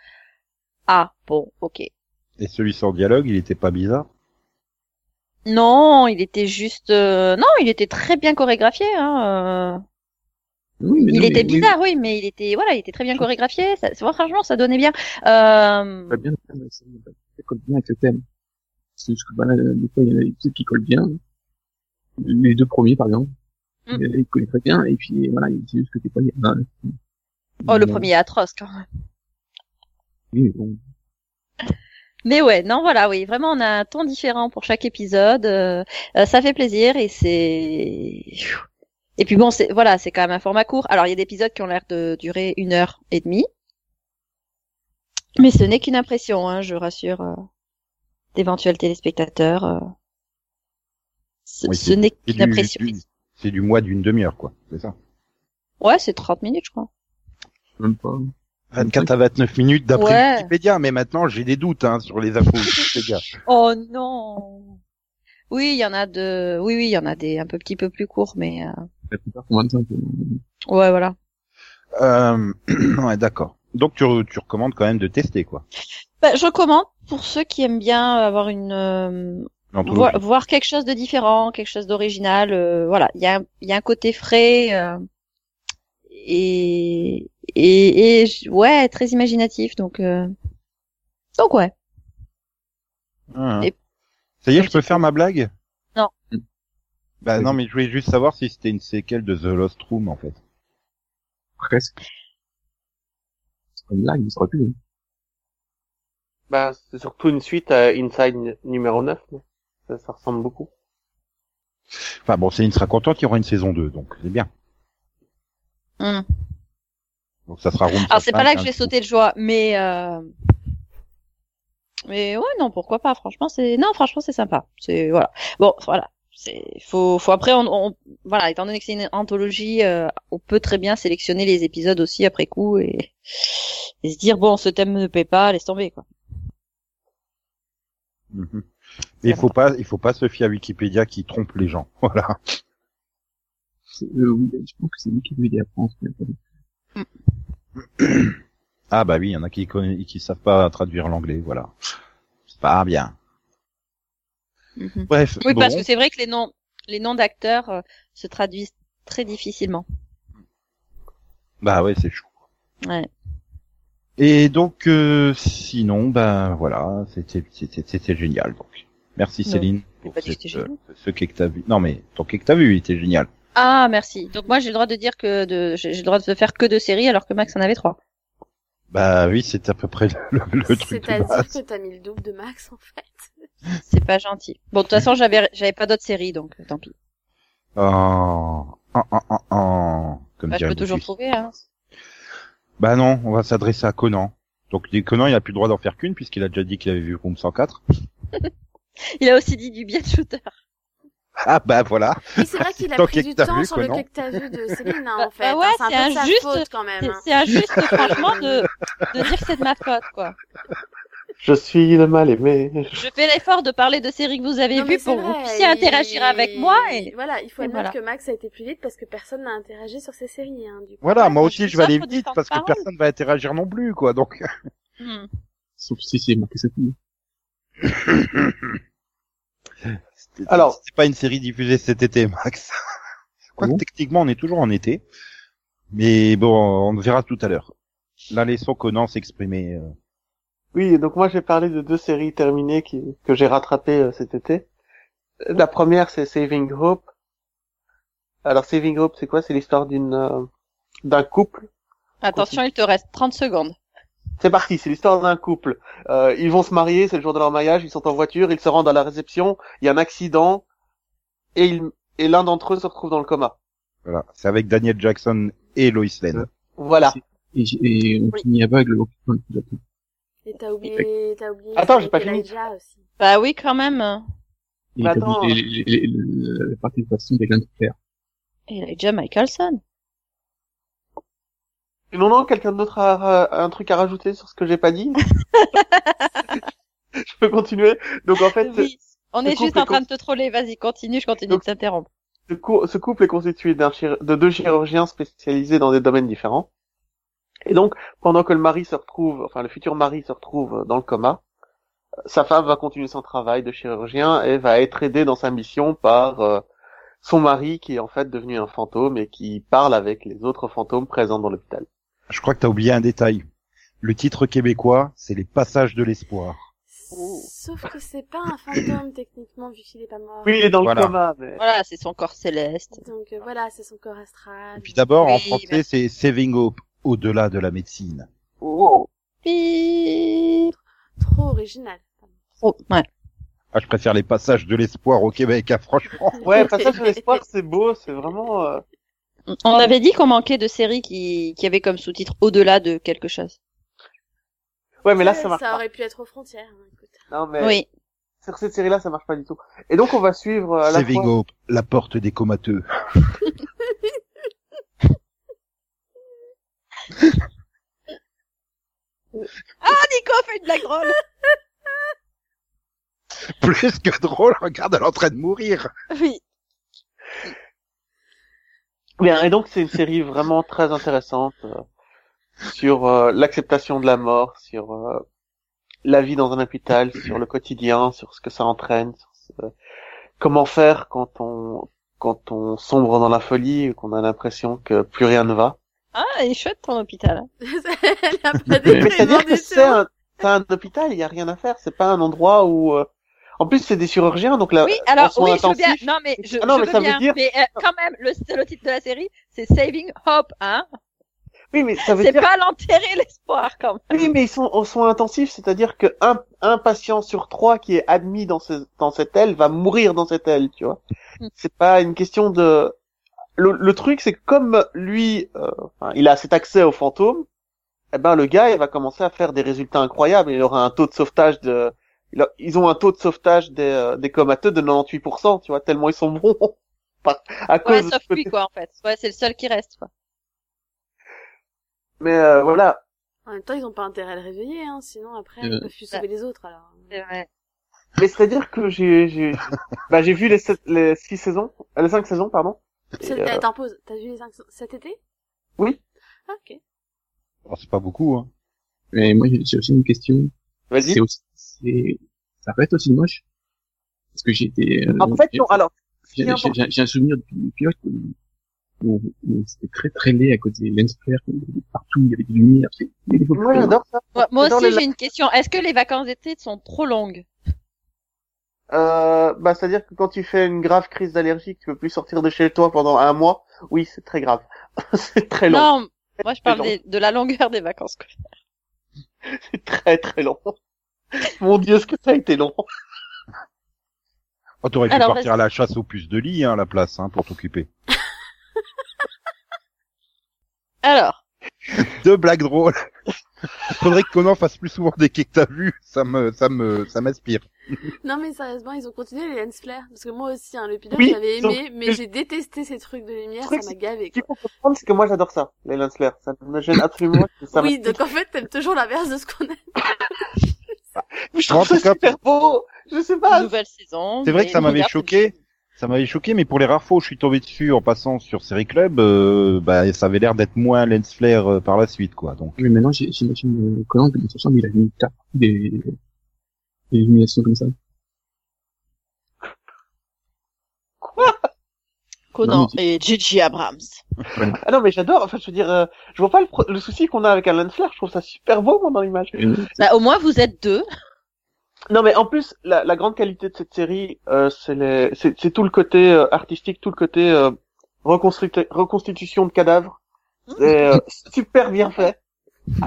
Ah bon, ok. Et celui sans dialogue, il était pas bizarre? Non, il était juste euh, non, il était très bien chorégraphié. Hein. euh. Oui, mais Il non, était mais bizarre, oui, mais il était voilà, il était très bien chorégraphié. Ça, c'est- franchement, ça donnait bien. Euh... Pas bien, ça, ça, ça colle bien avec le thème. C'est juste que, voilà, des fois, il y en a des trucs qui collent bien. Les deux premiers, par exemple. Mm. Ils collaient très bien, et puis, voilà, c'est juste que des fois, il y a, Oh, le premier est atroce quand même. Oui, mais bon. Mais ouais, non, voilà, oui, vraiment, on a un ton différent pour chaque épisode. euh, euh, ça fait plaisir et c'est. Et puis bon, c'est voilà, c'est quand même un format court. Alors, il y a des épisodes qui ont l'air de durer une heure et demie, mais ce n'est qu'une impression, hein, je rassure euh, d'éventuels téléspectateurs. euh. Ce, Oui, ce c'est- n'est qu'une du, impression. c'est du mois d'une demi-heure, quoi. C'est ça. Ouais, c'est 30 minutes, je crois. Même pas. 24 à 29 minutes d'après Ouais. Wikipédia, mais maintenant j'ai des doutes hein, sur les infos Wikipédia. Oh non. Oui, il y en a de. Oui, oui, il y en a des un peu petit peu plus courts, mais euh, La plupart font 25. euh, ouais, voilà. Euh, ouais, d'accord. Donc tu, tu recommandes quand même de tester, quoi. Bah, je recommande pour ceux qui aiment bien avoir une euh, L'anthologie. voir, quelque chose de différent, quelque chose d'original. euh, voilà, il y a un- il y a un côté frais euh, et et et ouais très imaginatif donc euh, donc ouais. Ah, Et- Ça y est, je peux faire ma blague? Non. Bah non, mais je voulais juste savoir si c'était une séquelle de The Lost Room, en fait. Presque. C'est une blague, mais ça aurait pu. hein. Bah, c'est surtout une suite à Inside numéro 9. non? Ça, ça ressemble beaucoup. Enfin bon, Céline sera contente, il y aura une saison 2, donc c'est bien. Hmm. Donc ça sera Room Alors c'est pas 5, là que je vais sauter de joie, mais euh... mais ouais non pourquoi pas franchement c'est non franchement c'est sympa c'est voilà bon voilà c'est faut faut après on, on- voilà étant donné que c'est une anthologie euh, on peut très bien sélectionner les épisodes aussi après coup et, et se dire bon ce thème ne plaît pas laisse tomber quoi Mais il faut pas, il faut pas se fier à Wikipédia qui trompe les gens. Voilà. Euh, oui, je pense que c'est la France. Ah bah oui, il y en a qui qui savent pas traduire l'anglais, voilà. C'est pas bien. Mhm. Bref. oui bon. parce que c'est vrai que les noms les noms d'acteurs euh, se traduisent très difficilement Bah ouais, c'est chaud. ouais Et donc, euh, sinon, ben voilà, c'était c'était c'était génial. Donc, merci Non, Céline pour cette, c'était euh, génial. ce quai que t'as vu. Non mais ton quai que t'as vu, il était génial. ah merci donc moi j'ai le droit de dire que de j'ai le droit de faire que deux séries alors que Max en avait trois Bah oui, c'est à peu près le, truc C'est-à-dire que t'as mis le double de Max, en fait. C'est pas gentil. Bon, de toute façon, j'avais, j'avais pas d'autres séries, donc tant pis. Oh, oh, oh, oh, oh, comme Bah, je peux toujours trouver, hein. Bah non, on va s'adresser à Conan. Donc Conan, il a plus le droit d'en faire qu'une puisqu'il a déjà dit qu'il avait vu Room 104. Il a aussi dit du bien de shooter. Ah bah voilà. Oui, c'est vrai qu'il a pris que du temps vu, sur le que t'as vu de Céline, hein, en fait. bah ouais, hein, c'est injuste. faute, quand même. C'est, c'est injuste, franchement, de, de dire que c'est de ma faute, quoi. Je suis le mal aimé. Je fais l'effort de parler de séries que vous avez vues pour que vous puissiez interagir avec moi et Voilà, il faut et admettre voilà. que Max a été plus vite parce que personne n'a interagi sur ces séries, hein, du coup. Voilà, moi aussi je je vais aller vite parce que parole. personne va interagir non plus quoi. Donc Hmm. Sauf si c'est marqué fille. C'était- Alors- c'est pas une série diffusée cet été, Max. Quoi bon techniquement on est toujours en été, mais bon, on verra tout à l'heure. Là, laissons Conan s'exprimer. euh. Oui, donc moi j'ai parlé de deux séries terminées qui, que j'ai rattrapées euh, cet été. La première c'est Saving Hope. Alors Saving Hope c'est quoi? C'est l'histoire d'une euh, d'un couple. Attention, il te reste 30 secondes. C'est parti, c'est l'histoire d'un couple. Euh, ils vont se marier, c'est le jour de leur mariage, ils sont en voiture, ils se rendent à la réception, il y a un accident, et, ils- et l'un d'entre eux se retrouve dans le coma. Voilà, c'est avec Daniel Jackson et Lois Lane. Voilà. Et, et on Oui. finit aveugle Et t'as oublié, t'as oublié. Attends, j'ai pas fini. Elijah aussi. Bah oui, quand même. Mais t'as attends. les- les- les- la participation des frères. Et Elijah Michelson. Non, non, quelqu'un d'autre a, a un truc à rajouter sur ce que j'ai pas dit Je peux continuer Donc en fait, Oui. On est juste en train de te troller. Vas-y, continue, je continue Donc- de t'interrompre. ce, cou- ce couple est constitué d'un chir- de deux chirurgiens spécialisés dans des domaines différents. Et donc, pendant que le mari se retrouve, enfin le futur mari se retrouve dans le coma, sa femme va continuer son travail de chirurgien et va être aidée dans sa mission par euh, son mari qui est en fait devenu un fantôme et qui parle avec les autres fantômes présents dans l'hôpital. Je crois que t'as oublié un détail. Le titre québécois, c'est Les Passages de l'Espoir. Sauf que c'est pas un fantôme techniquement vu qu'il est pas mort. Oui, il est dans Voilà. le coma, mais... Voilà, c'est son corps céleste. Donc euh, voilà, c'est son corps astral. Et puis d'abord, en français, mais- c'est Saving Hope, au-delà de la médecine. Oh. Trop original. Oh, ouais. Ah, je préfère Les Passages de l'Espoir au Québec, hein, franchement. Ouais, Passage de l'espoir, c'est beau, c'est vraiment... euh, On avait dit qu'on manquait de séries qui, qui avaient comme sous-titre au-delà de quelque chose. Ouais, mais là, ça marche Ça pas. aurait pu être aux frontières. hein, écoute. Non, mais Oui. sur cette série-là, ça marche pas du tout. Et donc, on va suivre euh, la Saving fois... Hope, la porte des comateux. Ah, Nico fait une blague drôle. Plus que drôle, regarde, elle est en train de mourir. Oui. Bien, et donc c'est une série vraiment très intéressante euh, sur euh, l'acceptation de la mort, sur euh, la vie dans un hôpital, sur le quotidien, sur ce que ça entraîne, sur ce- comment faire quand on quand on sombre dans la folie, qu'on a l'impression que plus rien ne va. Ah, il est chouette ton hôpital. Elle a pas Mais déprimant c'est-à-dire que c'est un, c'est un hôpital, il y a rien à faire, c'est pas un endroit où euh, en plus c'est des chirurgiens donc là Oui, alors en soins oui, je veux bien. intensifs, Non, mais je, Ah non, je mais veux ça veut bien. dire- Mais euh, quand même, le, le titre de la série, c'est Saving Hope, hein. Oui, mais ça veut C'est dire pas l'enterrer l'espoir, quand même. Oui, mais ils sont aux soins intensifs, c'est-à-dire que un, un patient sur trois qui est admis dans, ce, dans cette aile va mourir dans cette aile, tu vois. Mm. C'est pas une question de... Le, le truc, c'est que comme lui, euh, il a cet accès aux fantômes, eh ben le gars, il va commencer à faire des résultats incroyables. Il aura un taux de sauvetage de... Ils ont un taux de sauvetage des, euh, des comateux de 98%, tu vois, tellement ils sont bons. Par- à cause Ouais, de sauf ce lui, quoi, en fait. Ouais, c'est le seul qui reste, quoi. Mais euh, voilà, En même temps, ils ont pas intérêt à le réveiller, hein, sinon après, Euh, ils peuvent plus sauver les autres, alors. C'est vrai. mais c'est-à-dire que j'ai j'ai bah, j'ai vu les sept, les six saisons, euh, les cinq saisons pardon. Euh, Attends, pause. T'as vu les cinq cet été? Oui. Ah, ok. Oh, c'est pas beaucoup, hein. Mais moi, j'ai aussi une question. Vas-y. C'est aussi, c'est, ça peut être aussi moche. Parce que j'ai été, euh, En fait, j'ai- non. Alors, j'ai un souvenir du pilote où, où, c'était très très laid à cause des lens flares partout, il y avait des lumières. c'est- il y avait des moi j'adore ça. Moi, aussi, j'ai une question. Est-ce que les vacances d'été sont trop longues? Euh, bah, c'est-à-dire que quand tu fais une grave crise d'allergie, que tu peux plus sortir de chez toi pendant un mois, oui, c'est très grave. c'est très long. Non, moi je parle des- de la longueur des vacances scolaires. C'est très très long. Mon Dieu, ce que ça a été long? Oh, t'aurais pu Alors, partir à la chasse aux puces de lit, hein, à la place, hein, pour t'occuper. Alors, Deux blagues drôles. Faudrait que Conan fasse plus souvent des quais que t'as vu. Ça me, ça me, ça m'inspire. Non, mais sérieusement, ils ont continué les lens flares. Parce que moi aussi, hein, le pilote, Oui, j'avais aimé, mais j'ai détesté ces trucs de lumière, truc, ça m'a gavé, Ce qu'il faut comprendre, c'est que moi j'adore ça, les lens flares. Ça me gêne absolument. Ça oui, donc en fait, t'aimes toujours l'inverse de ce qu'on aime. Je trouve ça cas- super beau. Je sais pas. nouvelle saison. C'est vrai que ça m'avait choqué. Ça m'avait choqué, mais pour les rares fois où je suis tombé dessus en passant sur Série Club, euh, bah, ça avait l'air d'être moins lens flare euh, par la suite, quoi. Donc, Mais maintenant, j'imagine euh, Conan, de toute façon, il a mis des, des illuminations comme ça. Conan Non, et Gigi Abrams. Ah non, mais j'adore. Enfin, je veux dire, euh, je vois pas le, pro- le souci qu'on a avec un lens flare. Je trouve ça super beau, moi, dans l'image. Bah, au moins vous êtes deux. Non, mais en plus, la, la grande qualité de cette série, euh, c'est les- c'est c'est tout le côté euh, artistique, tout le côté euh, reconstitution de cadavres. C'est euh, super bien fait.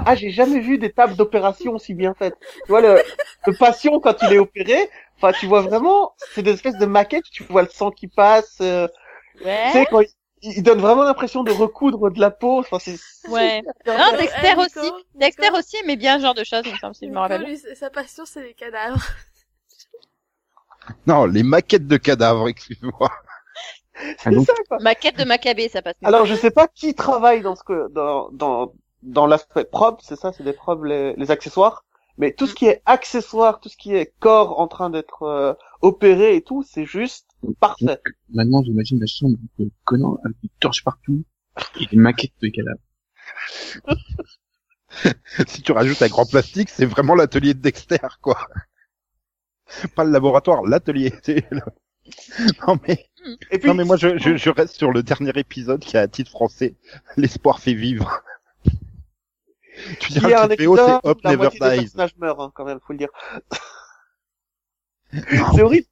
Ah, j'ai jamais vu des tables d'opération aussi bien faites. Tu vois, le, le patient, quand il est opéré, enfin, tu vois vraiment, c'est des espèces de maquettes, tu vois le sang qui passe, euh, Ouais. tu sais, quand il, il donne vraiment l'impression de recoudre de la peau, enfin, c'est... Ouais. c'est- Non, Dexter Nico, aussi. Nico. Dexter aussi aimait bien ce genre de choses, il me semble, si je me Nico, rappelle. lui, sa passion, c'est les cadavres. Non, les maquettes de cadavres, excuse-moi. c'est Ah, donc- ça, quoi. Maquette de Maccabée, ça passe. Alors, je sais pas qui travaille dans ce que, dans, dans, dans l'aspect propre, c'est ça, c'est des probes, les, les accessoires. Mais tout ce qui est accessoire, tout ce qui est corps en train d'être euh, opéré et tout, c'est juste parfait. Maintenant, j'imagine la chambre de Conan avec des torches partout et des maquettes de cadavres. si tu rajoutes un grand plastique, c'est vraiment l'atelier de Dexter, quoi. Pas le laboratoire, l'atelier. Non mais, Et puis, non mais moi je, je, je reste sur le dernier épisode qui a un titre français, l'espoir fait vivre. Tu il y a diras un que le PO épisode c'est la Never Dies. personnages meurent, hein, quand même, faut le dire. c'est horrible.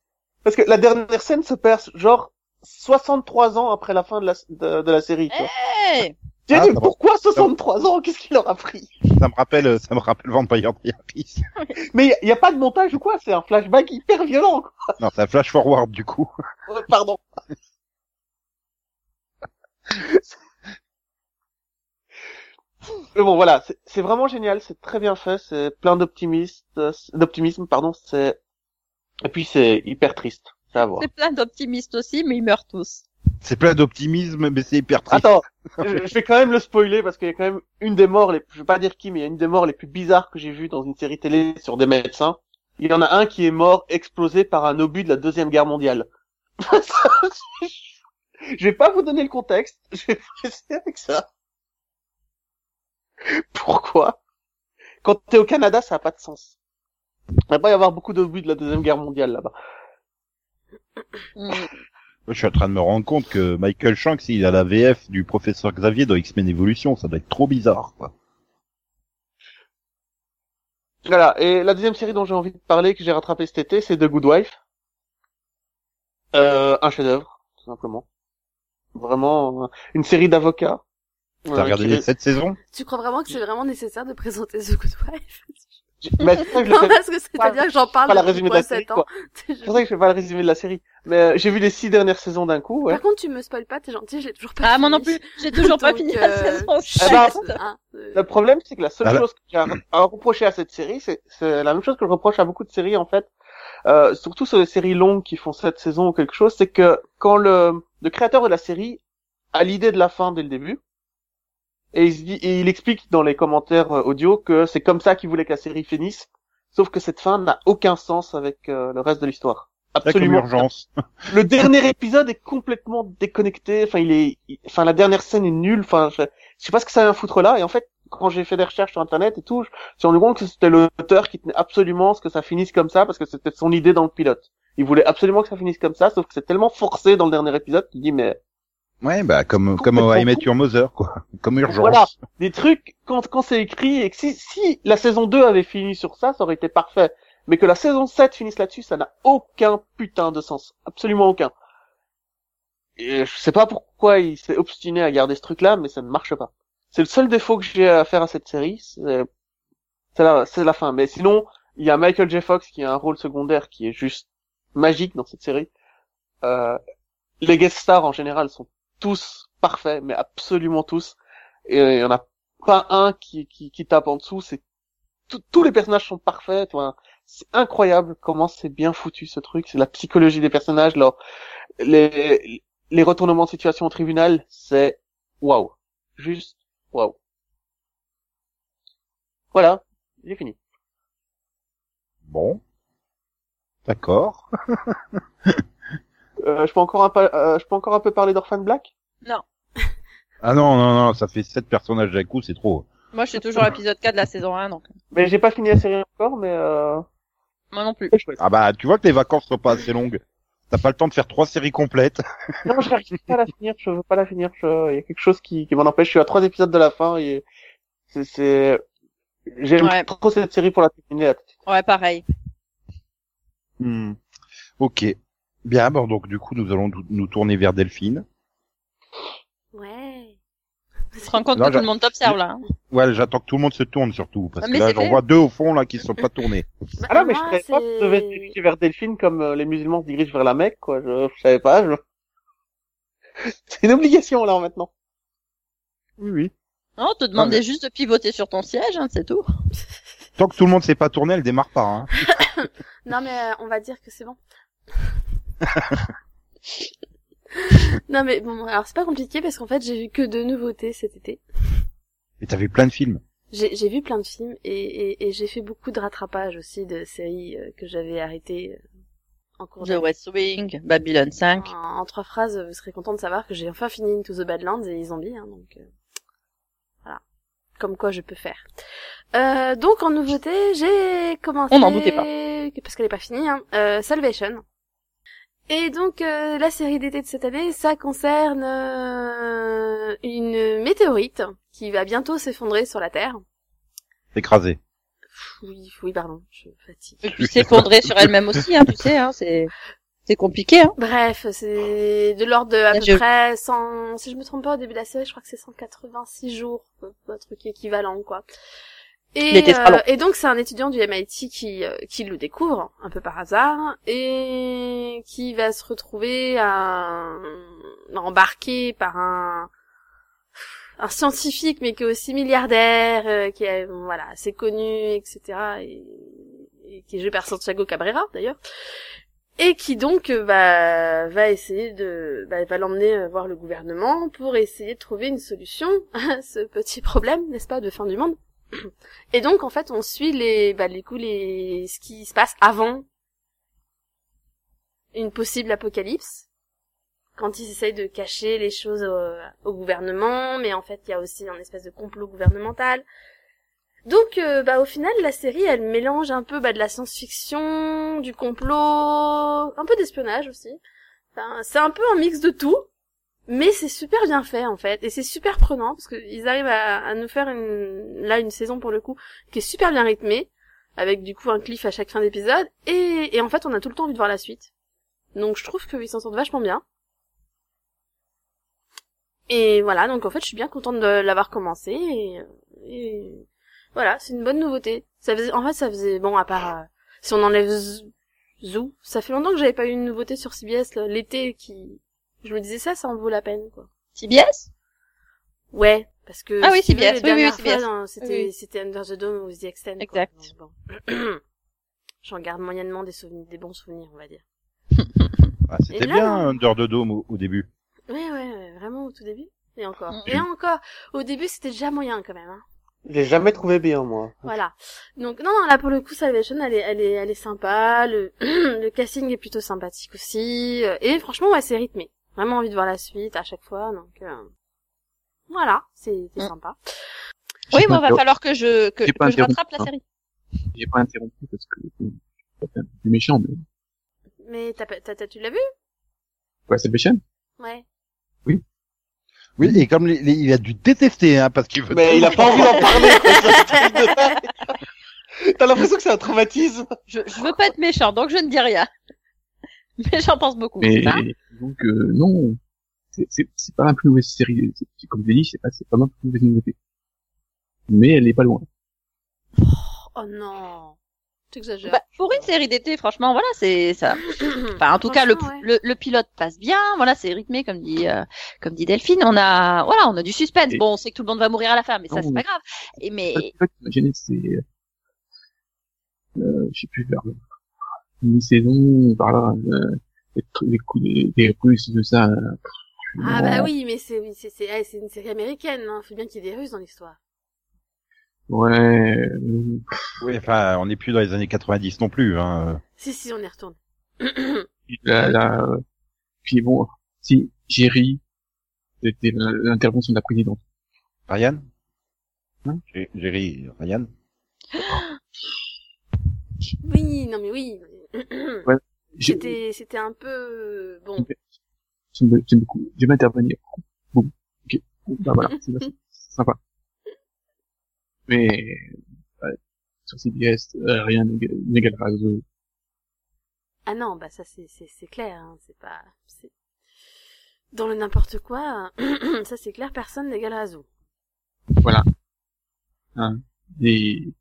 Parce que la dernière scène se perd, genre, 63 ans après la fin de la, de, de la série. Hey Tu sais, Ah, va. pourquoi 63 ans? Qu'est-ce qu'il leur a pris? Ça me rappelle, ça me rappelle Vampire Diaries. Mais il y, a pas de montage ou quoi? C'est un flashback hyper violent, quoi. Non, c'est un flash forward du coup. Euh, Pardon. Mais bon, voilà, c'est- vraiment génial, c'est très bien fait, c'est plein d'optimisme, d'optimisme, pardon, c'est, et puis c'est hyper triste, c'est à voir. C'est plein d'optimistes aussi, mais ils meurent tous. C'est plein d'optimisme, mais c'est hyper triste. Attends, je, je vais quand même le spoiler parce qu'il y a quand même une des morts, les, je vais pas dire qui, mais il y a une des morts les plus bizarres que j'ai vues dans une série télé sur des médecins. Il y en a un qui est mort explosé par un obus de la deuxième guerre mondiale. je vais pas vous donner le contexte, je vais vous laisser avec ça. Pourquoi? Quand t'es au Canada, ça a pas de sens. Il va pas y avoir beaucoup d'obus de la deuxième guerre mondiale là-bas. Je suis en train de me rendre compte que Michael Shanks, il a la VF du professeur Xavier dans X-Men Evolution, ça doit être trop bizarre, quoi. Voilà, et la deuxième série dont j'ai envie de parler, que j'ai rattrapé cet été, c'est The Good Wife. Euh, un chef-d'œuvre, tout simplement. Vraiment, euh, une série d'avocats. T'as Euh, regardé les sept saisons Tu crois vraiment que c'est vraiment nécessaire de présenter The Good Wife Mais ça je Non, fais- parce que c'est-à-dire que j'en parle pas la depuis résumé de quoi, la série, 7 ans. C'est pour ça que je fais pas le résumé de la série. Mais euh, j'ai vu les six dernières saisons d'un coup, ouais. Par contre, tu me spoil pas, t'es gentil, j'ai toujours pas Ah, moi non plus, j'ai toujours pas fini euh, la saison Eh ben, 7. hein, euh, Le problème, c'est que la seule Voilà. chose que j'ai à, à reprocher à cette série, c'est la même chose que je reproche à beaucoup de séries, en fait. Euh, surtout sur les séries longues qui font sept saisons ou quelque chose, c'est que quand le, le créateur de la série a l'idée de la fin dès le début, et il, se dit, et il explique dans les commentaires euh, audio que c'est comme ça qu'il voulait que la série finisse, sauf que cette fin n'a aucun sens avec euh, le reste de l'histoire. Absolument. urgence. Le dernier épisode est complètement déconnecté. Enfin, il est, il- enfin, la dernière scène est nulle. Enfin, je, je sais pas ce que ça vient foutre là. Et en fait, quand j'ai fait des recherches sur internet et tout, je me suis rendu compte que c'était l'auteur qui tenait absolument à ce que ça finisse comme ça parce que c'était son idée dans le pilote. Il voulait absolument que ça finisse comme ça, sauf que c'est tellement forcé dans le dernier épisode qu'il dit mais Ouais, bah, comme, comme I Met. Your Mother, quoi. Comme urgence. Voilà. des trucs quand quand c'est écrit et que si si la saison 2 avait fini sur ça, ça aurait été parfait. Mais que la saison 7 finisse là-dessus, ça n'a aucun putain de sens, absolument aucun. Et je sais pas pourquoi il s'est obstiné à garder ce truc-là, mais ça ne marche pas. C'est le seul défaut que j'ai à faire à cette série, c'est c'est la c'est la fin. Mais sinon, il y a Michael J. Fox qui a un rôle secondaire qui est juste magique dans cette série. Euh, les guest stars en général sont tous parfaits, mais absolument tous. Et il y en a pas un qui, qui, qui tape en dessous. C'est tous les personnages sont parfaits. C'est incroyable comment c'est bien foutu ce truc. C'est la psychologie des personnages, leur les les retournements de situation au tribunal. C'est waouh, juste waouh. Voilà, j'ai fini. Bon. D'accord. Euh, je peux encore un peu, euh, je peux encore un peu parler d'Orphan Black? Ah non, non, non, ça fait sept personnages d'un coup, c'est trop. Moi, je suis toujours à l'épisode 4 de la saison 1, donc. Mais j'ai pas fini la série encore, mais euh... Moi non plus. Ah bah, tu vois que les vacances sont pas assez longues. T'as pas le temps de faire trois séries complètes. Non, je n'arrive pas à la finir, je veux pas la finir, je... il y a quelque chose qui, qui m'en empêche, je suis à trois épisodes de la fin et c'est, c'est... j'aime Ouais. trop cette série pour la terminer. Ouais, pareil. Hmm. Ok. Bien, bon, donc du coup, nous allons nous tourner vers Delphine. Ouais. se rend compte Non, que tout le monde t'observe là. hein. Ouais, j'attends que tout le monde se tourne surtout, parce Ah, que là j'en vois deux au fond là qui se sont pas tournés. Bah, Ah non, mais je moi, savais pas que tu devais te c'est- diriger vers Delphine comme euh, les musulmans se dirigent vers la Mecque, quoi. Je, je savais pas. Je... C'est une obligation, là, maintenant. Oui, oui. Non, on te demandait mais- juste de pivoter sur ton siège, hein, c'est tout. Tant que tout le monde s'est pas tourné, elle démarre pas. Hein. Non mais euh, on va dire que c'est bon. non mais bon, alors c'est pas compliqué parce qu'en fait j'ai vu que deux nouveautés cet été. Et t'as vu plein de films. J'ai j'ai vu plein de films et, et, et j'ai fait beaucoup de rattrapage aussi de séries euh, que j'avais arrêtées euh, en cours The. West Wing, Babylon 5. En, en trois phrases, vous serez content de savoir que j'ai enfin fini Into the Badlands et les zombies, hein, donc euh, voilà. Comme quoi je peux faire. Euh, donc en nouveauté, j'ai commencé. On n'en doutait pas. Parce qu'elle est pas finie. Hein, euh, Salvation. Et donc euh, la série d'été de cette année, ça concerne euh, une météorite qui va bientôt s'effondrer sur la Terre. Écrasé. Pff, Oui, oui, pardon, je fatigue. Et puis s'effondrer sur elle-même aussi, hein, tu sais, hein, c'est c'est compliqué. Hein. Bref, c'est de l'ordre de à Là, peu je- près 100, si je me trompe pas au début de la série, je crois que c'est 186 jours, euh, un truc équivalent quoi. Et, euh, et donc c'est un étudiant du MIT qui euh, qui le découvre un peu par hasard et qui va se retrouver à, embarqué par un un scientifique mais qui est aussi milliardaire, euh, qui est voilà assez connu, etc. Et, et qui est joué par Santiago Cabrera d'ailleurs et qui donc euh, bah, va essayer de bah, va l'emmener voir le gouvernement pour essayer de trouver une solution à ce petit problème n'est-ce pas de fin du monde et donc en fait on suit les bah les coups les ce qui se passe avant une possible apocalypse quand ils essayent de cacher les choses au, gouvernement mais en fait il y a aussi un espèce de complot gouvernemental donc, euh, bah, au final, la série, elle mélange un peu bah, de la science-fiction, du complot, un peu d'espionnage aussi. Enfin, c'est un peu un mix de tout, mais c'est super bien fait en fait, et c'est super prenant parce qu'ils arrivent à, nous faire là une saison pour le coup qui est super bien rythmée, avec du coup un cliff à chaque fin d'épisode, et, en fait, on a tout le temps envie de voir la suite. Donc, je trouve qu'ils s'en sortent vachement bien. Et voilà, donc en fait, je suis bien contente de l'avoir commencé, et, voilà, c'est une bonne nouveauté. Ça faisait, en fait, ça faisait, bon, à part, euh, si on enlève Zoo, ça fait longtemps que j'avais pas eu une nouveauté sur CBS, l'été, qui, je me disais ça, ça en vaut la peine, quoi. CBS Ouais, parce que. Ah oui, si veux, CBS, les oui, oui, CBS. C'était, Oui, c'était Under the Dome ou The Extend. quoi. Exact. Donc, bon. J'en garde moyennement des souvenirs, des bons souvenirs, on va dire. Ah, C'était là, bien. Under the Dome au, au début. Ouais, ouais, ouais, vraiment au tout début. Et encore. Mm. Et encore. Au début, c'était déjà moyen, quand même, hein. Je l'ai jamais trouvé bien, moi. Voilà. Donc non, non, là pour le coup, Salvation, elle est, elle est, elle est sympa. Le, le casting est plutôt sympathique aussi. Et franchement, ouais, c'est rythmé. Vraiment envie de voir la suite à chaque fois. Donc euh, voilà, c'est c'est Mm. sympa. Oui, moi, va falloir que je que, je rattrape la hein. série. J'ai pas interrompu parce que peu méchant, mais Mais t'as, pas- t'as, t'as- tu l'as vu? Ouais, c'est méchant. Ouais. Oui, et comme les- les- il a dû détester, hein, parce qu'il veut. Mais il a pas envie d'en parler, T'as l'impression que c'est un traumatisme. Je, je veux pas être méchant, donc je ne dis rien. Mais j'en pense beaucoup. Mais c'est ça donc euh, non, c'est c'est c'est pas la plus mauvaise série. C'est- Comme je l'ai dit, c'est pas c'est pas ma plus mauvaise nouveauté. Mais elle est pas loin. Oh non. T'exagères. Bah, pour une série d'été, franchement, voilà, c'est ça. Enfin, en tout cas, le, ouais. le, le pilote passe bien. Voilà, c'est rythmé, comme dit, euh, comme dit Delphine. On a, voilà, on a du suspense. Et- Bon, on sait que tout le monde va mourir à la fin, mais ça, c'est pas grave. Et mais, En fait, imaginez, c'est euh, je sais plus vers une saison par là, euh, des, Russes, de ça. euh, Ah bah oui, mais c'est, oui, c'est, c'est, eh, c'est une série américaine. Hein. Faut bien qu'il y ait des Russes dans l'histoire. Ouais. Oui, enfin, on n'est plus dans les années 90 non plus. Hein. Si si, on y retourne. là, là, euh, puis bon, si Jerry, c'était la- l'intervention de la présidente. Ryan? Hein? J'ai- Jerry, Ryan? Oui, non mais oui. Ouais. C'était, c'était un peu bon. J'aime beaucoup. J'aime intervenir. Bon, ok. Bah voilà, c'est sympa. Mais ouais, sur CBS, euh, rien n'égal n'égale Razo. Ah non, bah ça c'est c'est c'est clair, hein, c'est pas c'est dans le n'importe quoi. ça c'est clair, personne n'égale Razo. Voilà. Hein. Et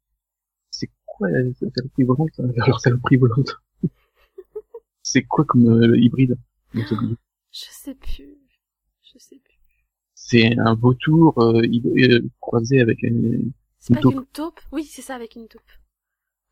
c'est quoi la saloperie volante Alors saloperie volante. C'est quoi comme euh, hybride oublié. Je sais plus. Je sais plus. C'est un vautour euh, euh, croisé avec un, C'est Une pas taupe. une taupe? Oui, c'est ça, avec une taupe.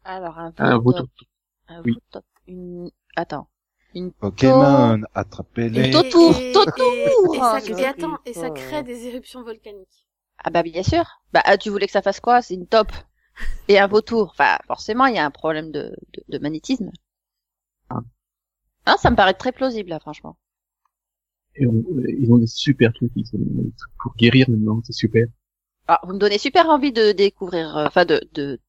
Alors, un un vautour. vautour. Un oui. vautour. Une... Attends. Une Pokémon, attrapez-les. Et Tautour, Et- Tautour et- et ça- Ah, et attends, et ça crée des éruptions volcaniques. Ah bah bien sûr. Bah ah, tu voulais que ça fasse quoi? C'est une taupe et un vautour. Enfin forcément il y a un problème de, de, de magnétisme. Ah. Ah, ça me paraît très plausible là franchement. Et on- euh, ils ont des super trucs, ils ont des trucs pour guérir maintenant, c'est super. Ah, vous me donnez super envie de découvrir, euh, enfin de, de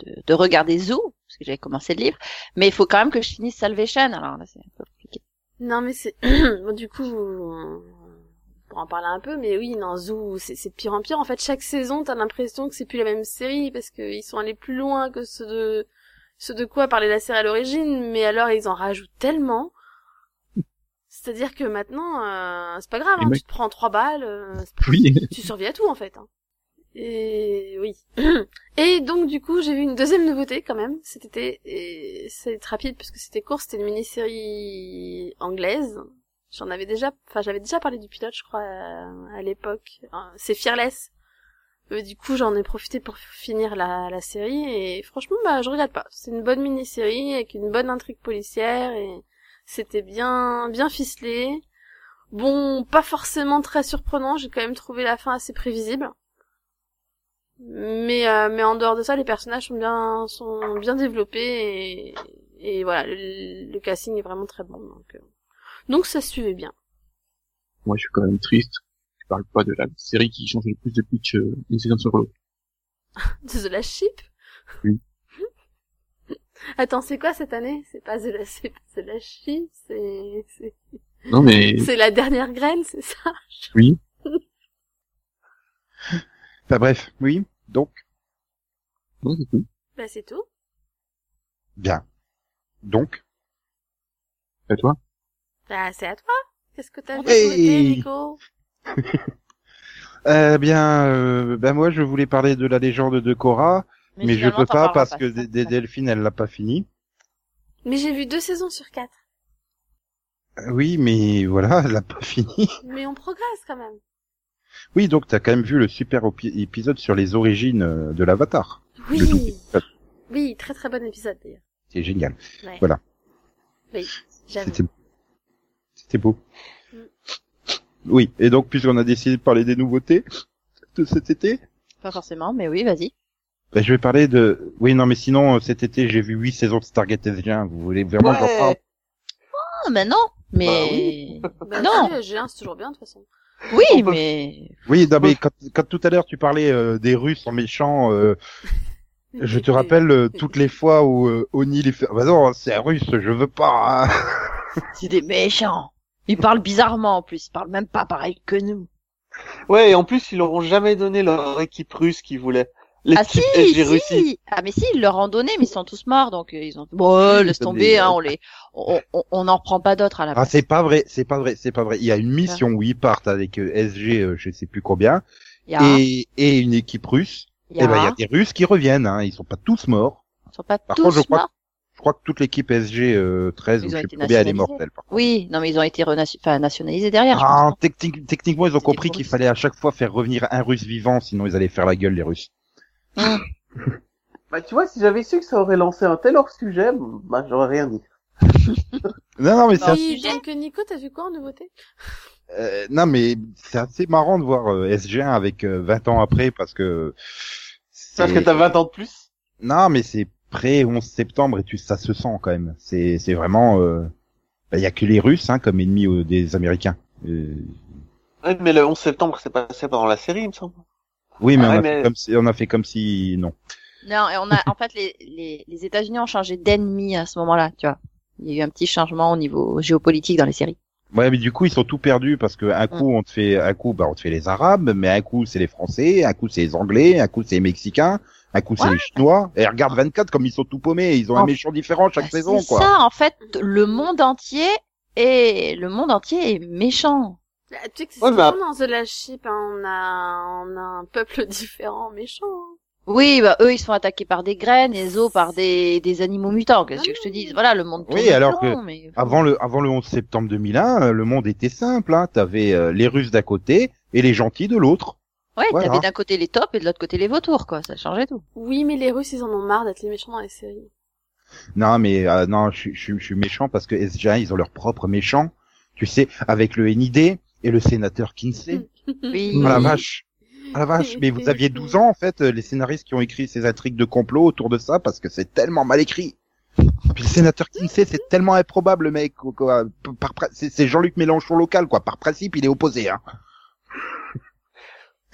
de de regarder Zoo parce que j'avais commencé le livre, mais il faut quand même que je finisse Salvation. Alors là c'est un peu compliqué. Non, mais c'est... bon, du coup, euh, pour en parler un peu, mais oui, non, Zoo, c'est c'est de pire en pire. En fait, chaque saison, t'as l'impression que c'est plus la même série, parce qu'ils sont allés plus loin que ceux de... ceux de quoi parlait la série à l'origine, mais alors ils en rajoutent tellement... C'est-à-dire que maintenant, euh, c'est pas grave, hein, tu te prends trois balles, euh, c'est pas- Oui. tu survis à tout en fait. hein. Et oui. Et donc du coup, j'ai vu une deuxième nouveauté quand même cet été. Et c'est rapide parce que c'était court. C'était une mini-série anglaise. J'en avais déjà, enfin j'avais déjà parlé du pilote, je crois, à, à l'époque. Hein, C'est Fearless. Euh, du coup, j'en ai profité pour finir la, série et franchement, bah je regrette pas. C'est une bonne mini-série avec une bonne intrigue policière et c'était bien bien ficelé. Bon, pas forcément très surprenant. J'ai quand même trouvé la fin assez prévisible. Mais euh, mais en dehors de ça, les personnages sont bien sont bien développés et, voilà, le, casting est vraiment très bon. Donc euh, donc ça suivait bien. Moi, je suis quand même triste. Je parle pas de la série qui change le plus de pitch euh, une saison sur l'autre. The Last Ship. Oui. Attends, c'est quoi cette année? C'est pas The Last c'est The Last Ship, c'est c'est Non, mais c'est la dernière graine, c'est ça? Oui. Enfin bref, oui. Donc, Non, c'est tout. Bah c'est tout. bien. Donc, À toi. Bah c'est à toi. Qu'est-ce que t'as vu Hey. Nico? eh bien, euh, ben moi je voulais parler de la légende de Korra, mais, je finalement, peux pas parce pas, que. Dé- Delphine elle l'a pas fini. Mais j'ai vu deux saisons sur quatre. Euh, Oui, mais voilà, elle l'a pas fini. Mais on progresse quand même. Oui, donc t'as quand même vu le super épisode sur les origines euh, de l'Avatar. Oui. Oui, très très bon épisode d'ailleurs. C'est génial. Ouais. Voilà. Oui, c'était beau. Mm. Oui, et donc puisqu'on a décidé de parler des nouveautés de cet été, Pas forcément, mais oui, vas-y. ben, je vais parler de. Oui, non, mais sinon euh, cet été j'ai vu huit saisons de Stargate SG1. Vous voulez vraiment que j'en parle? Ah, mais non, mais Bah, non. si, G1 c'est toujours bien de toute façon. oui, On peut- mais Oui, non, mais quand, quand tout à l'heure tu parlais euh, des Russes en méchants, euh, je te rappelle euh, toutes les fois où euh, Oni les fait. Ah Bah non, c'est un Russe, je veux pas. hein. c'est des méchants. Ils parlent bizarrement en plus, ils parlent même pas pareil que nous. Ouais, et en plus, ils leur ont jamais donné leur équipe russe qu'ils voulaient. Ah si, si. Ah mais si, ils leur ont donné, mais ils sont tous morts, donc euh, ils ont. Bon, laisse tomber, hein, on les, on, on, on en reprend pas d'autres à la Ah, c'est pas vrai, c'est pas vrai, c'est pas vrai. Il y a une mission où ils partent avec euh, SG, euh, je sais plus combien, Il y a, et, et une équipe russe. il y Et a, ben il y a des Russes qui reviennent, hein. Ils sont pas tous morts. ils sont pas Par tous contre, je crois morts. Je crois que toute l'équipe SG euh, 13 Ils ou je sais combien elle est mortelle. Par contre. Oui, non mais ils ont été enfin, nationalisés derrière. Ah, technique- techniquement, ils ont compris qu'il fallait à chaque fois faire revenir un Russe vivant, sinon ils allaient faire la gueule les Russes. non Bah, tu vois, si j'avais su que ça aurait lancé un tel hors sujet, bah, j'aurais rien dit. Non, non, mais c'est assez, Oui, sujet. donc Nico, t'as vu quoi en nouveauté? Euh, non, mais c'est assez marrant de voir euh, SG1 avec euh, 20 ans après parce que. Parce que t'as 20 ans de plus? Non, mais c'est près 11 septembre et tu, ça se sent quand même. C'est, c'est vraiment. Il bah, y a que les Russes hein, comme ennemis euh, des Américains. Euh, Ouais, mais le 11 septembre, c'est passé pendant la série, il me semble. oui, mais, Ah on, a ouais, fait mais- comme si, on a fait comme si non. Non, et on a, en fait, les, les, les États-Unis ont changé d'ennemi à ce moment-là, tu vois. Il y a eu un petit changement au niveau géopolitique dans les séries. Ouais, mais du coup, ils sont tout perdus parce que un coup, on te fait, un coup, bah, on te fait les Arabes, mais un coup, c'est les Français, un coup, c'est les Anglais, un coup, c'est les Mexicains, un coup, c'est Ouais. les Chinois. Et regarde 24 comme ils sont tout paumés, ils ont un méchant différent chaque Bah, saison, c'est quoi. ça, en fait, le monde entier est, le monde entier est méchant. Bah, tu sais que c'est Ouais, dans The Last Ship, hein. on a, on a un peuple différent, méchant. hein. Oui, bah eux ils se font attaquer par des graines, et les autres par des, des animaux mutants. Qu'est-ce que je te dis Voilà, le monde. Oui, alors que mais... Avant le, avant le 11 septembre 2001, euh, le monde était simple. Hein. T'avais euh, les Russes d'un côté et les gentils de l'autre. Ouais, Voilà. t'avais d'un côté les tops et de l'autre côté les vautours, quoi. Ça changeait tout. Oui, mais les Russes, ils en ont marre d'être les méchants dans les séries. Non, mais euh, non, je, suis- je, suis- je suis méchant parce que SG1, ils ont leur propre méchant. Tu sais, avec le NID et le sénateur Kinsey. Oui. Ah la vache. Ah la vache. Mais vous aviez 12 ans, en fait, euh, les scénaristes qui ont écrit ces intrigues de complot autour de ça parce que c'est tellement mal écrit. Puis le sénateur Kinsey, c'est tellement improbable, le mec. quoi. Par, c'est Jean-Luc Mélenchon local, quoi. Par principe, il est opposé, hein.